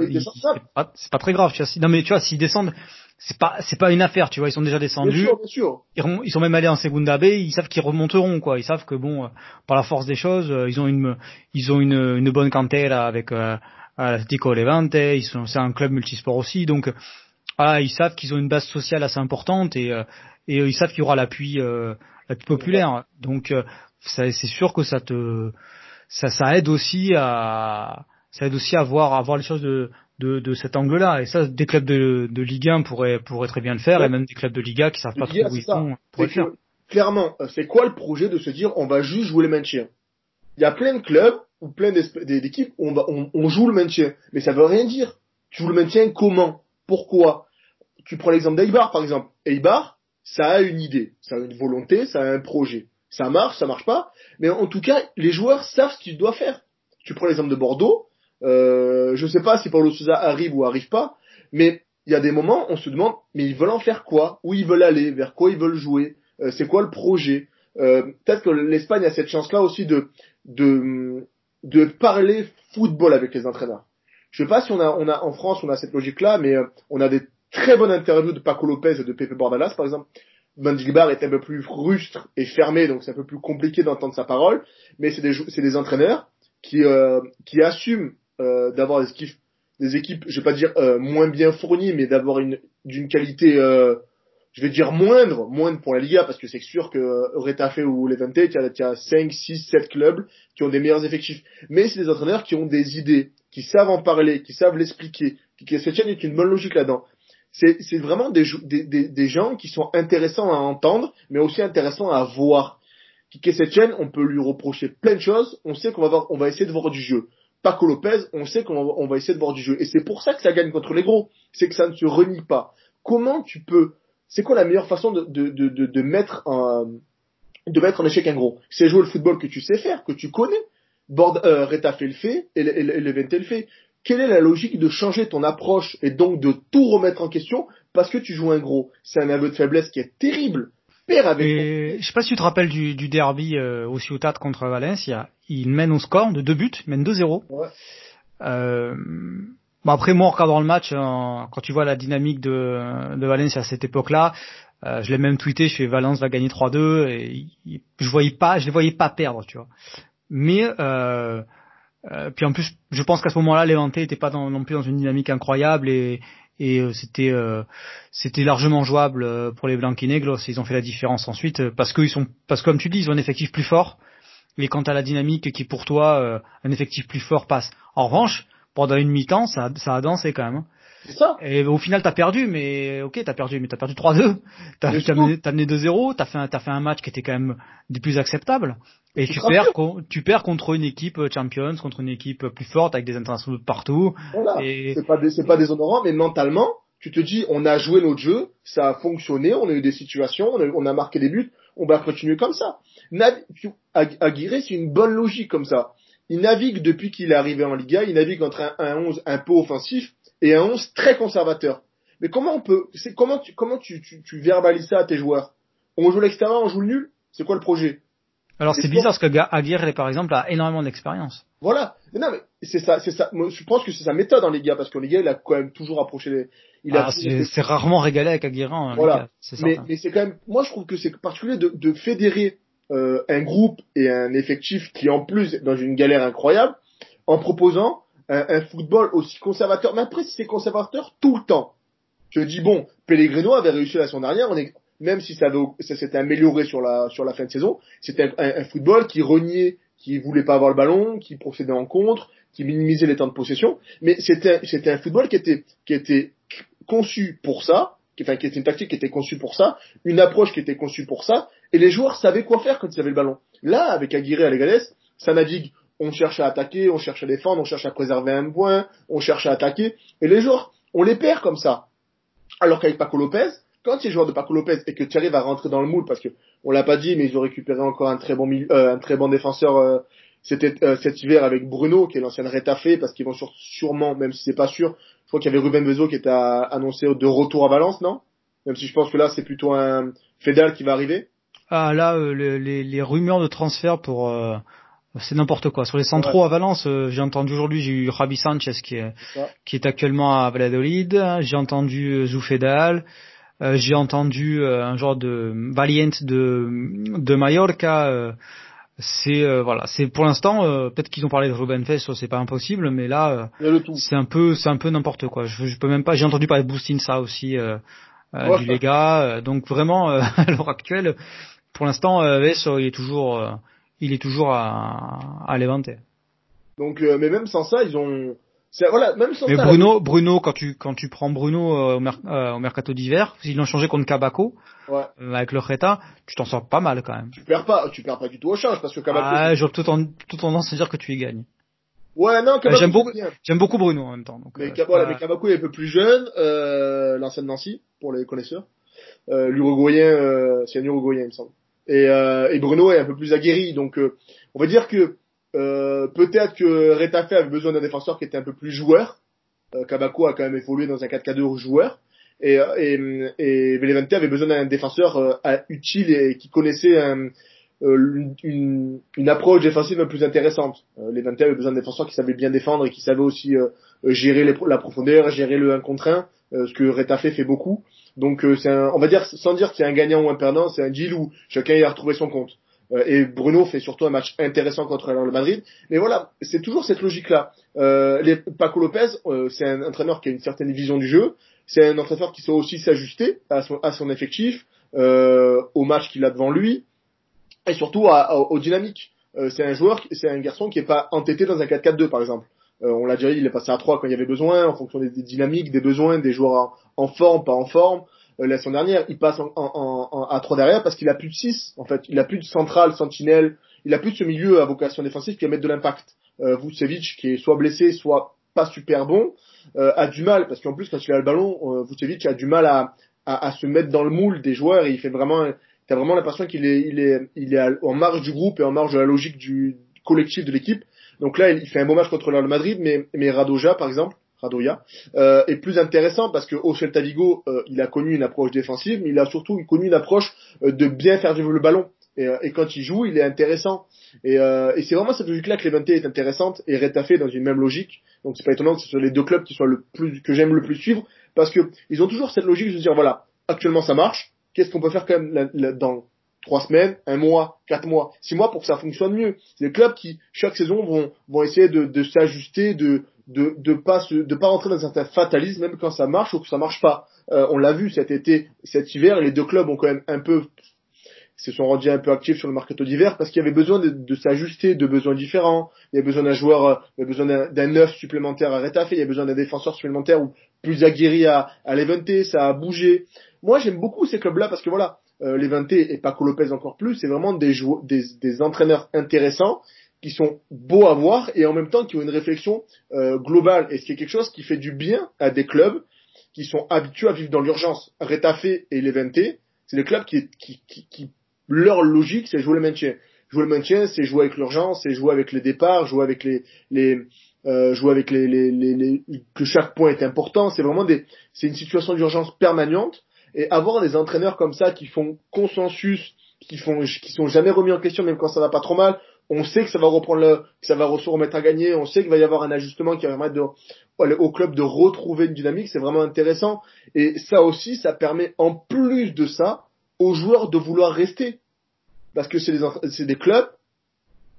c'est pas, pas, très grave. Tu vois. Non mais tu vois, s'ils descendent, c'est pas, c'est pas une affaire. Tu vois, ils sont déjà descendus. Bien sûr, bien sûr. Ils, ils, sont même allés en Segunda B. Ils savent qu'ils remonteront, quoi. Ils savent que bon, par la force des choses, ils ont une, ils ont une, une bonne cantera avec euh, l'Atlético Levante. Ils sont, c'est un club multisport aussi, donc ah, ils savent qu'ils ont une base sociale assez importante et, euh, et euh, ils savent qu'il y aura l'appui euh, populaire. Donc c'est sûr que ça te ça, ça aide aussi à ça aide aussi à voir à voir les choses de de, de cet angle-là. Et ça, des clubs de, de Ligue 1 pourraient, pourraient très bien le faire, et même des clubs de Liga qui savent pas trop où ils sont faire. Clairement, c'est quoi le projet de se dire on va juste jouer le maintien? Il y a plein de clubs ou plein d'équipes où on, va, on, on, joue le maintien, mais ça veut rien dire. Tu joues le maintien comment? Pourquoi? Tu prends l'exemple d'Eibar, par exemple. Eibar, ça a une idée, ça a une volonté, ça a un projet. Ça marche, ça marche pas, mais en tout cas, les joueurs savent ce qu'ils doivent faire. Tu prends l'exemple de Bordeaux, euh, je sais pas si Paulo Sousa arrive ou arrive pas, mais il y a des moments, on se demande, mais ils veulent en faire quoi? Où ils veulent aller? Vers quoi ils veulent jouer? Euh, C'est quoi le projet? Euh, Peut-être que l'Espagne a cette chance-là aussi de, de, de parler football avec les entraîneurs. Je sais pas si on a, on a en France, on a cette logique-là, mais euh, on a des très bonne interview de Paco Lopez et de Pepe Bordalas, par exemple. Mendilibar est un peu plus rustre et fermé, donc c'est un peu plus compliqué d'entendre sa parole. Mais c'est des, c'est des entraîneurs qui, euh, qui assument euh, d'avoir des équipes, des équipes, je vais pas dire euh, moins bien fournies, mais d'avoir une d'une qualité, euh, je vais dire moindre, moindre pour la Liga, parce que c'est sûr que Retafe ou Levante, il y a, il y a 5, 6, 7 clubs qui ont des meilleurs effectifs. Mais c'est des entraîneurs qui ont des idées, qui savent en parler, qui savent l'expliquer, qui, qui se tiennent une bonne logique là-dedans c'est vraiment des, gens qui sont intéressants à entendre, mais aussi intéressants à voir. Kike Setchen, on peut lui reprocher plein de choses, on sait qu'on va, on va essayer de voir du jeu. Paco Lopez, on sait qu'on va, essayer de voir du jeu. Et c'est pour ça que ça gagne contre les gros. C'est que ça ne se renie pas. Comment tu peux, c'est quoi la meilleure façon de, mettre un, en échec un gros? C'est jouer le football que tu sais faire, que tu connais. Bord, euh, Reta fait le fait, et le, et le fait quelle est la logique de changer ton approche et donc de tout remettre en question parce que tu joues un gros? C'est un aveu de faiblesse qui est terrible. Père avec et, Je sais pas si tu te rappelles du, du derby euh, au Ciutat contre Valencia. Il mène au score de deux buts, il mène 2-0. Ouais. Euh, bon après moi en regardant le match, quand tu vois la dynamique de, de Valencia à cette époque-là, euh, je l'ai même tweeté, je fais Valence va gagner 3-2 et je voyais pas, je les voyais pas perdre, tu vois. Mais euh, euh, puis en plus, je pense qu'à ce moment-là, Levante n'était pas non plus dans une dynamique incroyable et, et euh, c'était euh, c'était largement jouable pour les Blanquinegros. Ils ont fait la différence ensuite parce qu'ils sont parce que comme tu dis, ils ont un effectif plus fort. Et quant à la dynamique qui pour toi un effectif plus fort passe. En revanche, pendant une mi-temps, ça, ça a dansé quand même. C'est ça. Et au final, t'as perdu, mais ok, t'as perdu, mais t'as perdu 3-2. T'as as mené, as mené 2-0. T'as fait, un, as fait un match qui était quand même des plus acceptables. Et tu perds, tu perds contre une équipe euh, Champions, contre une équipe plus forte avec des internationaux de partout. Voilà. Et... C'est pas, c'est pas déshonorant, mais mentalement, tu te dis, on a joué notre jeu, ça a fonctionné, on a eu des situations, on a, on a marqué des buts, on va continuer comme ça. Aguirre, c'est une bonne logique comme ça. Il navigue depuis qu'il est arrivé en Liga, il navigue entre un, un 11 un peu offensif et un 11 très conservateur. Mais comment on peut, c'est comment tu, comment tu, tu, tu verbalises ça à tes joueurs? On joue l'extérieur, on joue le nul C'est quoi le projet? Alors c'est bizarre parce que Aguirre, par exemple, a énormément d'expérience. Voilà. Mais non, mais c'est ça, c'est ça. Moi, je pense que c'est sa méthode en Liga parce qu'en Liga, il a quand même toujours approché les. Il ah, c'est rarement régalé avec Aguirre. En voilà. mais, mais c'est quand même. Moi, je trouve que c'est particulier de, de fédérer euh, un groupe et un effectif qui, en plus, est dans une galère incroyable, en proposant un, un football aussi conservateur. Mais après, c'est conservateur tout le temps, je dis bon, Pellegrino avait réussi la saison dernière. On est même si ça, ça s'était amélioré sur la sur la fin de saison, c'était un, football qui reniait, qui voulait pas avoir le ballon, qui procédait en contre, qui minimisait les temps de possession, mais c'était un football qui était qui était conçu pour ça, qui, enfin qui était une tactique qui était conçue pour ça, une approche qui était conçue pour ça, et les joueurs savaient quoi faire quand ils avaient le ballon. Là, avec Aguirre et Alegades, ça navigue on cherche à attaquer, on cherche à défendre, on cherche à préserver un point, on cherche à attaquer. Et les joueurs, on les perd comme ça. Alors qu'avec Paco Lopez, quand tu es joueur de Paco Lopez et que arrives à rentrer dans le moule, parce que on l'a pas dit, mais ils ont récupéré encore un très bon, euh, un très bon défenseur euh, euh, cet hiver avec Bruno, qui est l'ancien Rétafé, parce qu'ils vont sûrement, même si c'est pas sûr, je crois qu'il y avait Ruben Bezo qui était annoncé de retour à Valence, non? Même si je pense que là c'est plutôt un Fédal qui va arriver. Ah là, les, les, rumeurs de transfert pour c'est n'importe quoi. Sur les centraux à Valence, euh, j'ai entendu aujourd'hui, j'ai eu Rabi Sanchez qui est, qui est actuellement à Valladolid. J'ai entendu euh, Zoufedal. Euh, j'ai entendu un genre de Valiant de, de Mallorca. c'est voilà, c'est pour l'instant peut-être qu'ils ont parlé de Ruben Fes, c'est pas impossible, mais là c'est un peu c'est un peu n'importe quoi. Je, je, peux même pas. J'ai entendu parler de Boustinsa aussi du Lega. donc vraiment à l'heure actuelle, pour l'instant, il est toujours il est toujours à, à Levante. Donc, euh, mais même sans ça, ils ont. Voilà, même sans mais Bruno, Bruno, quand tu quand tu prends Bruno euh, au, euh, au, mercato d'hiver, s'ils l'ont changé contre Kabako, ouais. avec le Reta, tu t'en sors pas mal quand même. Tu perds pas, tu perds pas du tout au change parce que Kabako. Ah, j'ai tout, tout tendance à dire que tu y gagnes. Ouais, non, Kabako. j'aime beaucoup, j'aime beaucoup Bruno en même temps. Donc, mais, Kabako est un peu plus jeune, euh, l'ancien Nancy pour les connaisseurs. Euh, L'Uruguayen, c'est un Uruguayen, il me semble. Et, euh, et, Bruno est un peu plus aguerri. Donc, euh, on va dire que euh, peut-être que Retafe avait besoin d'un défenseur qui était un peu plus joueur. Euh, Kabako a quand même évolué dans un 4-4-2 joueur. Et, et, et avait besoin d'un défenseur utile et qui connaissait un, une, une, approche défensive plus intéressante. Euh, Levante avait besoin d'un défenseur qui savait bien défendre et qui savait aussi gérer la profondeur, gérer le 1 contre 1, ce que Retafe fait beaucoup. Donc euh, c'est on va dire sans dire qu'il y a un gagnant ou un perdant, c'est un deal où chacun y a retrouvé son compte. Euh, et Bruno fait surtout un match intéressant contre le Madrid. Mais voilà, c'est toujours cette logique-là. Euh, les, Paco Lopez, euh, c'est un entraîneur qui a une certaine vision du jeu. C'est un entraîneur qui sait aussi s'ajuster à son, à son effectif, au match qu'il a devant lui, et surtout à, aux dynamiques. c'est un joueur, c'est un garçon qui est pas entêté dans un 4-4-2 par exemple. Euh, on l'a déjà dit, il est passé à 3 quand il y avait besoin, en fonction des, dynamiques, des besoins, des joueurs en, forme, pas en forme. Euh, la dernière, il passe en, en, à 3 derrière parce qu'il a plus de 6, en fait. Il a plus de centrale, sentinelle, il a plus de ce milieu à vocation défensive qui va mettre de l'impact. Euh, Vucevic, qui est soit blessé, soit pas super bon, euh, a du mal, parce qu'en plus, quand il a le ballon, euh, Vucevic a du mal à, à, à, se mettre dans le moule des joueurs et il fait vraiment, t'as vraiment l'impression qu'il est, il est, il est en marge du groupe et en marge de la logique du collectif de l'équipe donc là, il fait un bon match contre le Madrid, mais, mais Radoja, par exemple, Radoya, euh, est plus intéressant parce que au Celta Vigo, euh, il a connu une approche défensive, mais il a surtout connu une approche euh, de bien faire vivre le ballon. Et, euh, et, quand il joue, il est intéressant. Et, et c'est vraiment cette logique-là que Levante est intéressante et Retafe dans une même logique. Donc c'est pas étonnant que ce soit les deux clubs qui soient le plus que j'aime le plus suivre parce que ils ont toujours cette logique de dire voilà, actuellement ça marche. Qu'est-ce qu'on peut faire quand même dans trois semaines, un mois, quatre mois, six mois pour que ça fonctionne mieux. C'est des clubs qui chaque saison vont vont essayer de, de s'ajuster, de de de pas se, de pas rentrer dans un certain fatalisme même quand ça marche ou que ça marche pas. Euh, on l'a vu cet été, cet hiver, les deux clubs ont quand même un peu se sont rendus un peu actifs sur le mercato d'hiver parce qu'il y avait besoin de, de s'ajuster, de besoins différents. Il y avait besoin d'un joueur, euh, il y avait besoin d'un neuf supplémentaire à Retafe, il y avait besoin d'un défenseur supplémentaire ou plus aguerri à, à Levante, ça a bougé. Moi, j'aime beaucoup ces clubs-là parce que voilà, euh, Levante et Paco Lopez encore plus, c'est vraiment des, des, des, entraîneurs intéressants qui sont beaux à voir et en même temps qui ont une réflexion euh, globale. Et c'est quelque chose qui fait du bien à des clubs qui sont habitués à vivre dans l'urgence. Retafe et Levante, c'est des clubs qui, qui, qui, qui leur logique, c'est jouer le maintien. Jouer le maintien, c'est jouer avec l'urgence, c'est jouer avec les départs, jouer avec les, les euh, jouer avec les, les, les, les, que chaque point est important. C'est vraiment des, c'est une situation d'urgence permanente et avoir des entraîneurs comme ça qui font consensus, qui font, qui sont jamais remis en question même quand ça va pas trop mal, on sait que ça va reprendre le, que ça va se remettre à gagner, on sait qu'il va y avoir un ajustement qui va permettre au club de retrouver une dynamique, c'est vraiment intéressant. Et ça aussi, ça permet en plus de ça aux joueurs de vouloir rester. Parce que c'est des, des clubs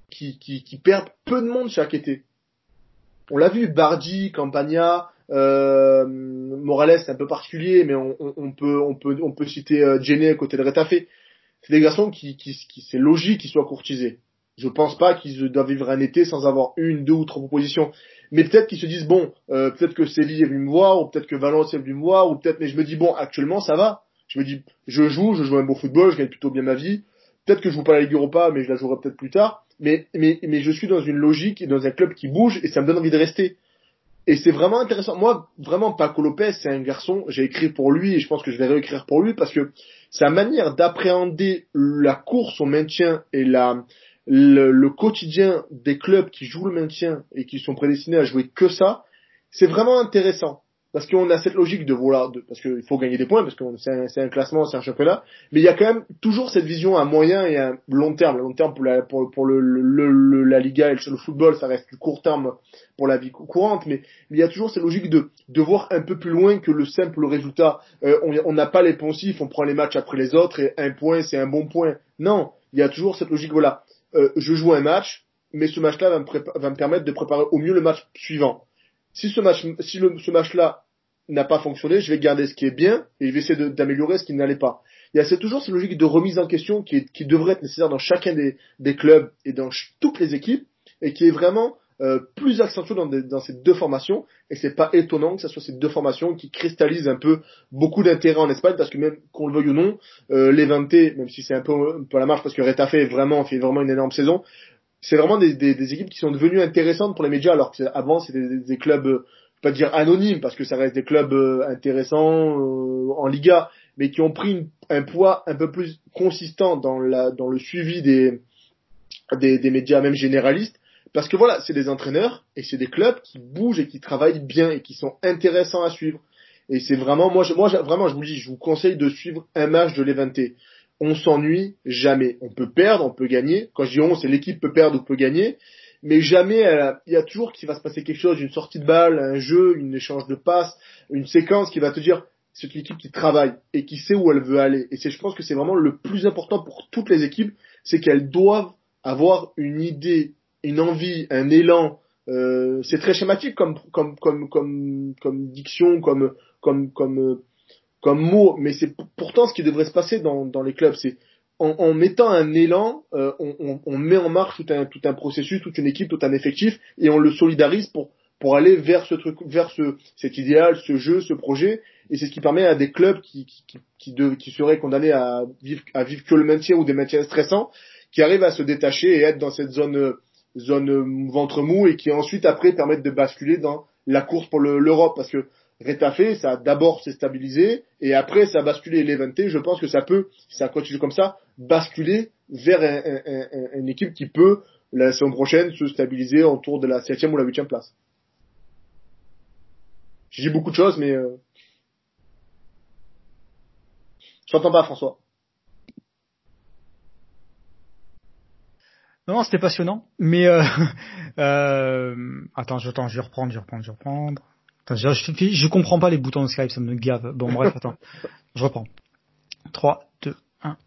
qui, qui, qui perdent peu de monde chaque été. On l'a vu, Bardi, Campagna, euh, Morales c'est un peu particulier, mais on, peut on peut on peut citer euh, Jenny à côté de Retafe. C'est des garçons qui, qui, c'est logique qu'ils soient courtisés. Je pense pas qu'ils doivent vivre un été sans avoir une, deux ou trois propositions. Mais peut-être qu'ils se disent bon, euh, peut-être que Séville est venu me voir, ou peut-être que Valence est venu me voir, ou peut-être. Mais je me dis bon, actuellement ça va. Je me dis, je joue, je joue un beau football, je gagne plutôt bien ma vie. Peut-être que je joue pas la Ligue Europa, mais je la jouerai peut-être plus tard. Mais, mais, mais je suis dans une logique et dans un club qui bouge et ça me donne envie de rester. Et c'est vraiment intéressant. Moi, vraiment, Paco Lopez, c'est un garçon, j'ai écrit pour lui et je pense que je vais réécrire pour lui parce que sa manière d'appréhender la course au maintien et le, quotidien des clubs qui jouent le maintien et qui sont prédestinés à jouer que ça, c'est vraiment intéressant parce qu'on a cette logique de voilà, de, parce qu'il faut gagner des points, parce que c'est un, un, classement, c'est un championnat, mais il y a quand même toujours cette vision à moyen et à long terme. long terme pour la, pour, pour le, le, la Liga et le, football, ça reste du court terme pour la vie courante, mais, mais il y a toujours cette logique de, de voir un peu plus loin que le simple résultat. Euh, on n'a pas les poncifs, on prend les matchs après les autres et un point c'est un bon point. Non, il y a toujours cette logique, voilà, euh, je joue un match, mais ce match-là va me, va me permettre de préparer au mieux le match suivant si ce match, si le, ce match-là n'a pas fonctionné, je vais garder ce qui est bien et je vais essayer d'améliorer ce qui n'allait pas. Il y a toujours cette logique de remise en question qui, est, qui devrait être nécessaire dans chacun des, des, clubs et dans toutes les équipes et qui est vraiment euh, plus accentuée dans, dans, ces deux formations et c'est pas étonnant que ce soit ces deux formations qui cristallisent un peu beaucoup d'intérêt en Espagne parce que même qu'on le veuille ou non, euh, Levante, même si c'est un peu, un peu à la marche parce que Retafe est vraiment fait vraiment une énorme saison, c'est vraiment des, des, des, équipes qui sont devenues intéressantes pour les médias, alors qu'avant c'était des, des, clubs, euh, pas dire anonymes, parce que ça reste des clubs euh, intéressants euh, en Liga, mais qui ont pris un poids un peu plus consistant dans, la, dans le suivi des, des, des médias, même généralistes, parce que voilà, c'est des entraîneurs et c'est des clubs qui bougent et qui travaillent bien et qui sont intéressants à suivre. Et c'est vraiment, moi, je, moi, vraiment, je vous dis, je vous conseille de suivre un match de l'Evente on s'ennuie jamais. On peut perdre, on peut gagner. Quand je dis on, c'est l'équipe peut perdre ou peut gagner. Mais jamais, il y a toujours qu'il va se passer quelque chose, une sortie de balle, un jeu, une échange de passes, une séquence qui va te dire c'est une équipe qui travaille et qui sait où elle veut aller. Et c'est, je pense que c'est vraiment le plus important pour toutes les équipes, c'est qu'elles doivent avoir une idée, une envie, un élan. Euh, c'est très schématique comme comme comme comme comme diction, comme comme comme comme mot, mais c'est pourtant ce qui devrait se passer dans, dans les clubs. C'est en, en, mettant un élan, euh, on, on, on, met en marche tout un, tout un processus, toute une équipe, tout un effectif, et on le solidarise pour pour aller vers ce truc, vers ce cet idéal, ce jeu, ce projet. Et c'est ce qui permet à des clubs qui qui qui, de, qui seraient condamnés à vivre à vivre que le maintien ou des maintiens stressants, qui arrivent à se détacher et être dans cette zone zone ventre mou et qui ensuite après permettent de basculer dans la course pour l'Europe parce que Rétafé, ça d'abord s'est stabilisé et après ça a basculé Levante. Je pense que ça peut, si ça continue comme ça, basculer vers une équipe qui peut la saison prochaine se stabiliser autour de la septième ou la huitième place. J'ai dit beaucoup de choses, mais euh... je t'entends pas, François. Non, c'était passionnant, mais euh, euh, attends, attends, je vais reprendre, je vais reprendre, je vais reprendre je, je, comprends pas les boutons de Skype, ça me gave. Bon, bref, attends. Je reprends. 3, 2, 1.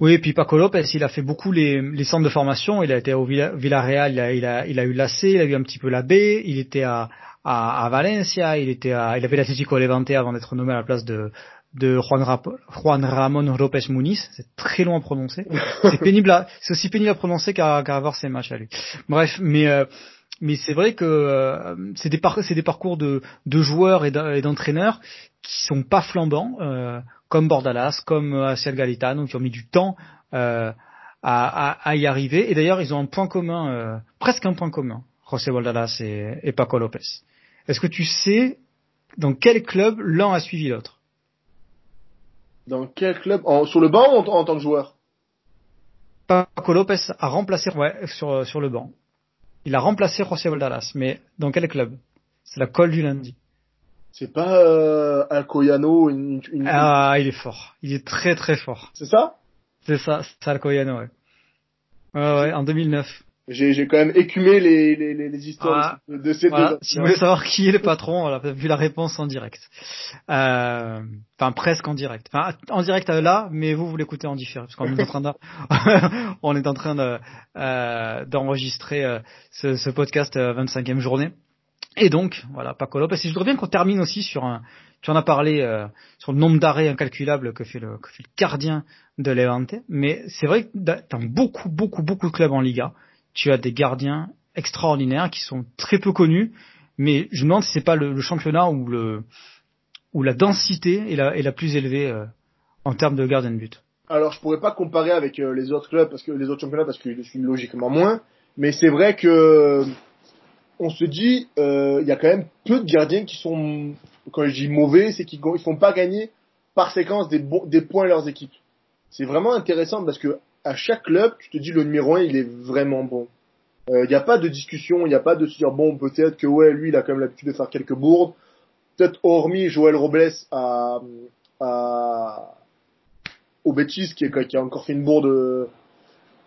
Oui, et puis Paco Lopez, il a fait beaucoup les, centres de formation. Il a été au Villarreal, il a, il a, il il a eu un petit peu la B, il était à, Valencia, il était à, il avait l'Atlético Levante avant d'être nommé à la place de, Juan, Juan Ramon Lopez Muniz. C'est très long à prononcer. C'est pénible c'est aussi pénible à prononcer qu'à, qu'à avoir ses matchs à lui. Bref, mais, euh, mais c'est vrai que euh, c'est des, par des parcours de, de joueurs et d'entraîneurs qui sont pas flambants, euh, comme Bordalas, comme Asiel Galitano, qui ont mis du temps euh, à, à, à, y arriver. Et d'ailleurs, ils ont un point commun, euh, presque un point commun, José Bordalas et, et Paco Lopez. Est-ce que tu sais dans quel club l'un a suivi l'autre? Dans quel club? En, Sur le banc ou en, en tant que joueur? Paco Lopez a remplacé ouais, sur, sur le banc. Il a remplacé José Valdalas, mais dans quel club? C'est la colle du lundi. C'est pas euh, Alcoyano une, une, Ah, il est fort. Il est très très fort. C'est ça? C'est ça, c'est Alcoyano, ouais. Ouais, ouais, en 2009. J'ai, j'ai quand même écumé les, les, les histoires de ces voilà. deux. Si vous voulez savoir qui est le patron, on a vu la réponse en direct. Euh, enfin, presque en direct. Enfin, en direct euh, là, mais vous, vous l'écoutez en différé, parce qu'on est en train de, on est en train de, euh, d'enregistrer euh, ce, ce, podcast 25e journée. Et donc, voilà, Paco Lopez. Et je voudrais bien qu'on termine aussi sur un, tu en as parlé, euh, sur le nombre d'arrêts incalculables que fait le, que fait le gardien de Levante. Mais c'est vrai que dans beaucoup, beaucoup, beaucoup de clubs en Liga, tu as des gardiens extraordinaires qui sont très peu connus. Mais je me demande si c'est pas le, championnat où la densité est la, plus élevée euh, en termes de gardien de but. Alors, je pourrais pas comparer avec euh, les autres clubs parce que les autres championnats parce que je suis logiquement moins. Mais c'est vrai que on se dit, euh, il y a quand même peu de gardiens qui sont, quand je dis mauvais, c'est qu'ils ne font pas gagner par séquence des points à leurs équipes. C'est vraiment intéressant parce que à chaque club, tu te dis le numéro 1, il est vraiment bon. Il euh, n'y a pas de discussion, il n'y a pas de se dire bon peut-être que ouais lui il a quand même l'habitude de faire quelques bourdes. Peut-être hormis Joël Robles à, à au Betis qui, a encore fait une bourde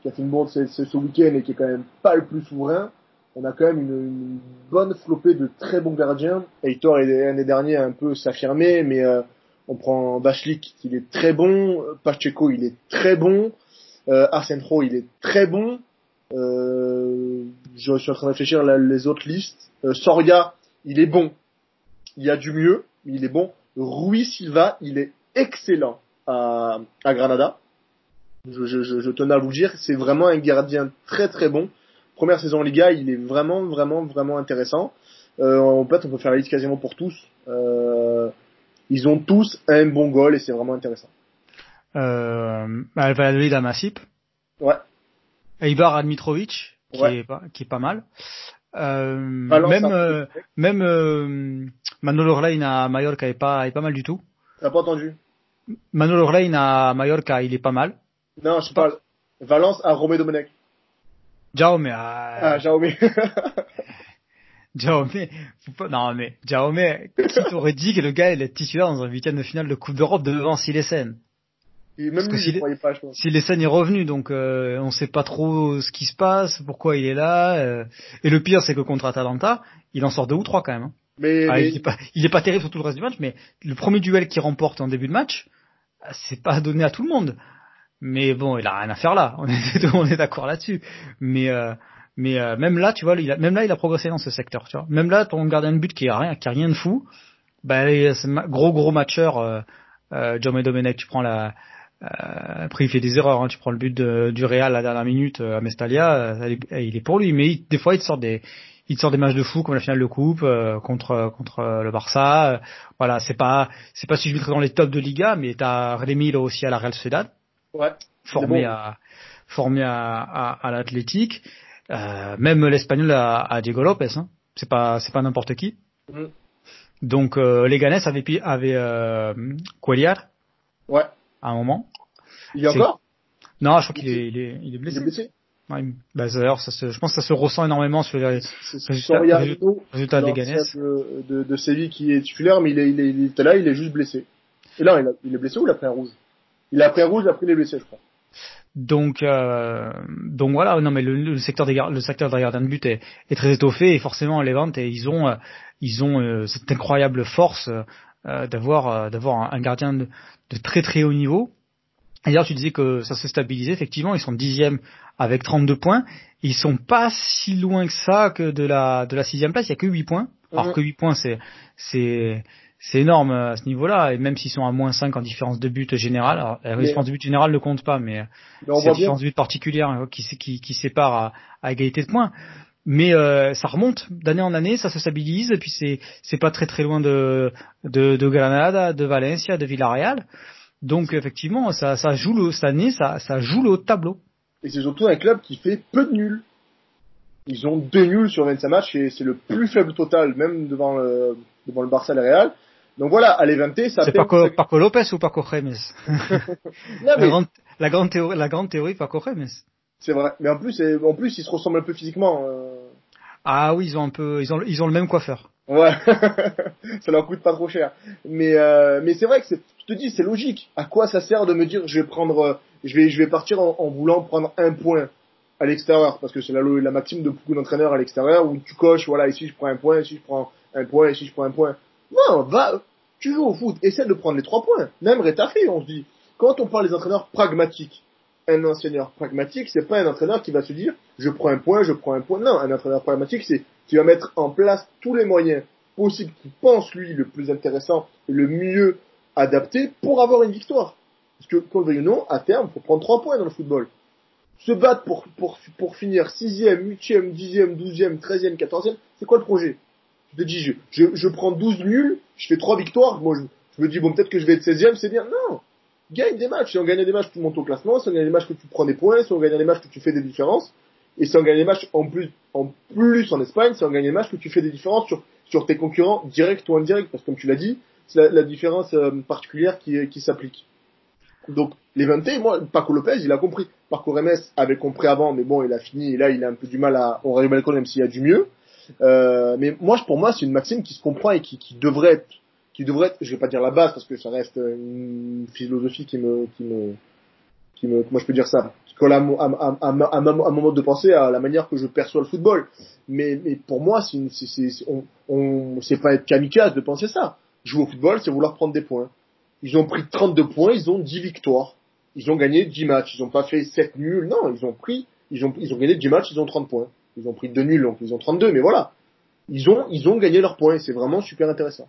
qui a fait une bourde ce, week-end et qui est quand même pas le plus souverain on a quand même une, bonne flopée de très bons gardiens. Heitor l'année dernière un peu s'affirmer, mais euh, on prend Bachlik, il est très bon, Pacheco, il est très bon, euh, il est très bon. Euh, je suis en train de réfléchir à les autres listes. Euh, Soria, il est bon. Il y a du mieux, mais il est bon. Rui Silva, il est excellent à, à Granada. Je, je, je tenais à vous dire, c'est vraiment un gardien très très bon première saison en Liga, il est vraiment, vraiment, vraiment intéressant. Euh, en fait, on peut faire la liste quasiment pour tous. Euh, ils ont tous un bon goal et c'est vraiment intéressant. Euh, Valladolid à Masip. Ouais. Eibar à Dmitrovic, qui, est pas, qui est pas mal. Euh, même euh, même euh, Manolo Orlein à Mallorca est pas est pas mal du tout. T'as pas entendu? Manolo Orlein à Mallorca, il est pas mal. Non, je parle. Valence à Romé Domenech. Jaume. Ah, ah Jaume. Jaume. Non, mais Jaume, qui t'aurait dit que le gars il est titulaire dans un huitième de finale de Coupe d'Europe devant Silesen même lui, si croyait pas, je pense. est revenu, donc euh, on sait pas trop ce qui se passe, pourquoi il est là. Euh. Et le pire, c'est que contre Atalanta, il en sort deux ou trois quand même. Hein. Mais, ah, Il, est pas, il est pas terrible sur tout le reste du match, mais le premier duel qu'il remporte en début de match, c'est pas donné à tout le monde. Mais bon, il a rien à faire là. On est, on est d'accord là-dessus. Mais euh, mais euh, même là, tu vois, il a, même là, il a progressé dans ce secteur. Tu vois. Même là, ton gardien de but qui a rien, qui a rien de fou, bah, gros gros matcheur. Euh, euh, John Domenech, tu prends la. Euh, après, il fait des erreurs. Hein, tu prends le but de, du Real à la dernière minute à Mestalia, il est pour lui. Mais des fois, il te sort des il te sort des matchs de fou comme la finale de coupe contre contre le Barça. voilà, c'est pas c'est pas si je mettrais dans les tops de Liga, mais t'as Rémi aussi à la Real Sociedad. Ouais. Formé à formé à, à. Euh, même l'espagnol à, à, Diego Lopez, hein. c'est pas c'est pas n'importe qui. Mm. Donc euh, Leganés avait avait euh, Cuellar. Ouais. À un moment. Il a encore? Non, je crois qu'il est, il est, il est blessé. Il est blessé. Ouais, bah, d'ailleurs, ça se, je pense que ça se ressent énormément sur les résultats, résultats, de Leganés. De, de, de Séville qui est titulaire, mais il, est, il, est, il était là, il est juste blessé. Et là, il, a, il est blessé ou il a pris un rouge? Il a pris rouge, après les blessés, je crois. Donc, euh, donc voilà, non mais le, le secteur des le secteur des gardiens de but est, est, très étoffé et forcément les ventes et ils ont euh, ils ont euh, cette incroyable force euh, d'avoir euh, un, gardien de, de, très très haut niveau. D'ailleurs, tu disais que ça se stabilisait. Effectivement, ils sont dixième avec 32 points. Ils sont pas si loin que ça que de la de la sixième place. Il y a que 8 points. Alors mhm. que 8 points, c'est c'est c'est énorme euh, à ce niveau-là, et même s'ils sont à moins 5 en différence de but générale, alors, la différence de but générale ne compte pas, mais, c'est la différence de but particulière hein, qui, qui, qui sépare à, à, égalité de points. Mais euh, ça remonte d'année en année, ça se stabilise, et puis c'est c'est pas très très loin de, de, de Granada, de Valencia, de Villarreal. Donc effectivement, ça, ça joue le, cette année, ça, ça joue le haut de tableau. Et c'est surtout un club qui fait peu de nuls. Ils ont deux nuls sur 25 matchs et c'est le plus faible total, même devant le, devant le Barça et le Real. Donc voilà, à l'Eventé, ça C'est Paco, Paco Lopez ou Paco Remes la, grande, la, grande théorie, la grande théorie Paco Remes. C'est vrai, mais en plus, en plus, ils se ressemblent un peu physiquement. Euh... Ah oui, ils ont un peu, ils ont, ils ont le même coiffeur. Ouais, ça leur coûte pas trop cher. Mais, euh, mais c'est vrai que c'est, te dis, c'est logique. À quoi ça sert de me dire, je vais prendre, euh, je vais, je vais partir en, voulant prendre un point à l'extérieur, parce que c'est la, la maxime de beaucoup d'entraîneurs à l'extérieur où tu coches, voilà, ici je prends un point, ici je prends un point, ici je prends un point. Non, va, tu joues au foot, essaie de prendre les trois points. Même Retafe, on se dit, quand on parle des entraîneurs pragmatiques, un entraîneur pragmatique, c'est pas un entraîneur qui va se dire, je prends un point, je prends un point. Non, un entraîneur pragmatique, c'est qui va mettre en place tous les moyens possibles qu'il pense lui le plus intéressant et le mieux adapté pour avoir une victoire. Parce que, qu'on le veuille ou non, à terme, il faut prendre trois points dans le football. Se battre pour, pour, pour finir sixième, huitième, dixième, douzième, treizième, quatorzième, c'est quoi le projet? Je te dis, je, je, je prends 12 nuls, je fais trois victoires, moi je, je me dis, bon, peut-être que je vais être 16e, c'est bien. Non Gagne des matchs. Si on gagne des matchs, tu montes au classement. Si on gagne des matchs, que tu prends des points. Si on gagne des matchs, que tu fais des différences. Et si on gagne des matchs en plus, en plus en Espagne, si on gagne des matchs, que tu fais des différences sur, sur tes concurrents, direct ou indirect. Parce que comme tu l'as dit, la, la, différence euh, particulière qui, qui s'applique. Donc, les 20 moi, Paco Lopez, il a compris. Paco Remes avait compris avant, mais bon, il a fini, et là, il a un peu du mal à, arrive à même s'il y a du mieux. Euh, mais moi, pour moi, c'est une maxime qui se comprend et qui, qui devrait être qui devrait je vais pas dire la base parce que ça reste une philosophie qui me, qui me, qui me, comment je peux dire ça, qui colle à, à, à, à, un moment de penser à la manière que je perçois le football. Mais, mais pour moi, c'est pas être kamikaze de penser ça. Jouer au football, c'est vouloir prendre des points. Ils ont pris 32 points, ils ont 10 victoires. Ils ont gagné 10 matchs. Ils ont pas fait 7 nuls. Non, ils ont pris, ils ont, ils ont gagné 10 matchs, ils ont 30 points. Ils ont pris 2 nuls, donc ils ont 32, mais voilà. Ils ont, ils ont gagné leurs points. C'est vraiment super intéressant.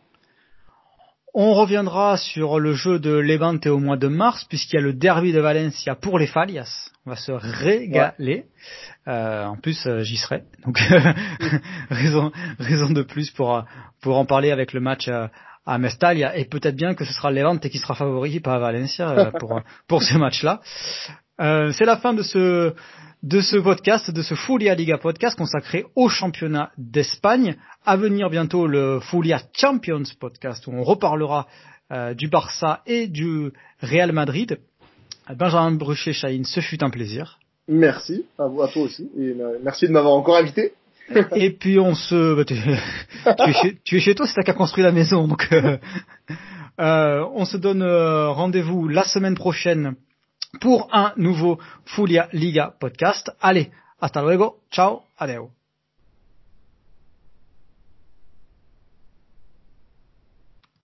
On reviendra sur le jeu de Levante au mois de mars, puisqu'il y a le derby de Valencia pour les Falias. On va se régaler. Ouais. Euh, en plus, euh, j'y serai. Donc, raison, raison de plus pour, pour en parler avec le match à, Mestalia. Et peut-être bien que ce sera Levante qui sera favori, pas Valencia, euh, pour, pour ce match-là. Euh, c'est la fin de ce, de ce podcast, de ce Fulia Liga podcast consacré au championnat d'Espagne. À venir bientôt le Fulia Champions podcast où on reparlera euh, du Barça et du Real Madrid. Benjamin Bruchet, Chahine, ce fut un plaisir. Merci, à, vous, à toi aussi, et merci de m'avoir encore invité. et puis on se... Bah, tu, tu, es chez, toi, c'est toi qui as construit la maison, donc euh, on se donne rendez-vous la semaine prochaine pour un nouveau Fulia Liga podcast. Allez, hasta luego, ciao, adeu.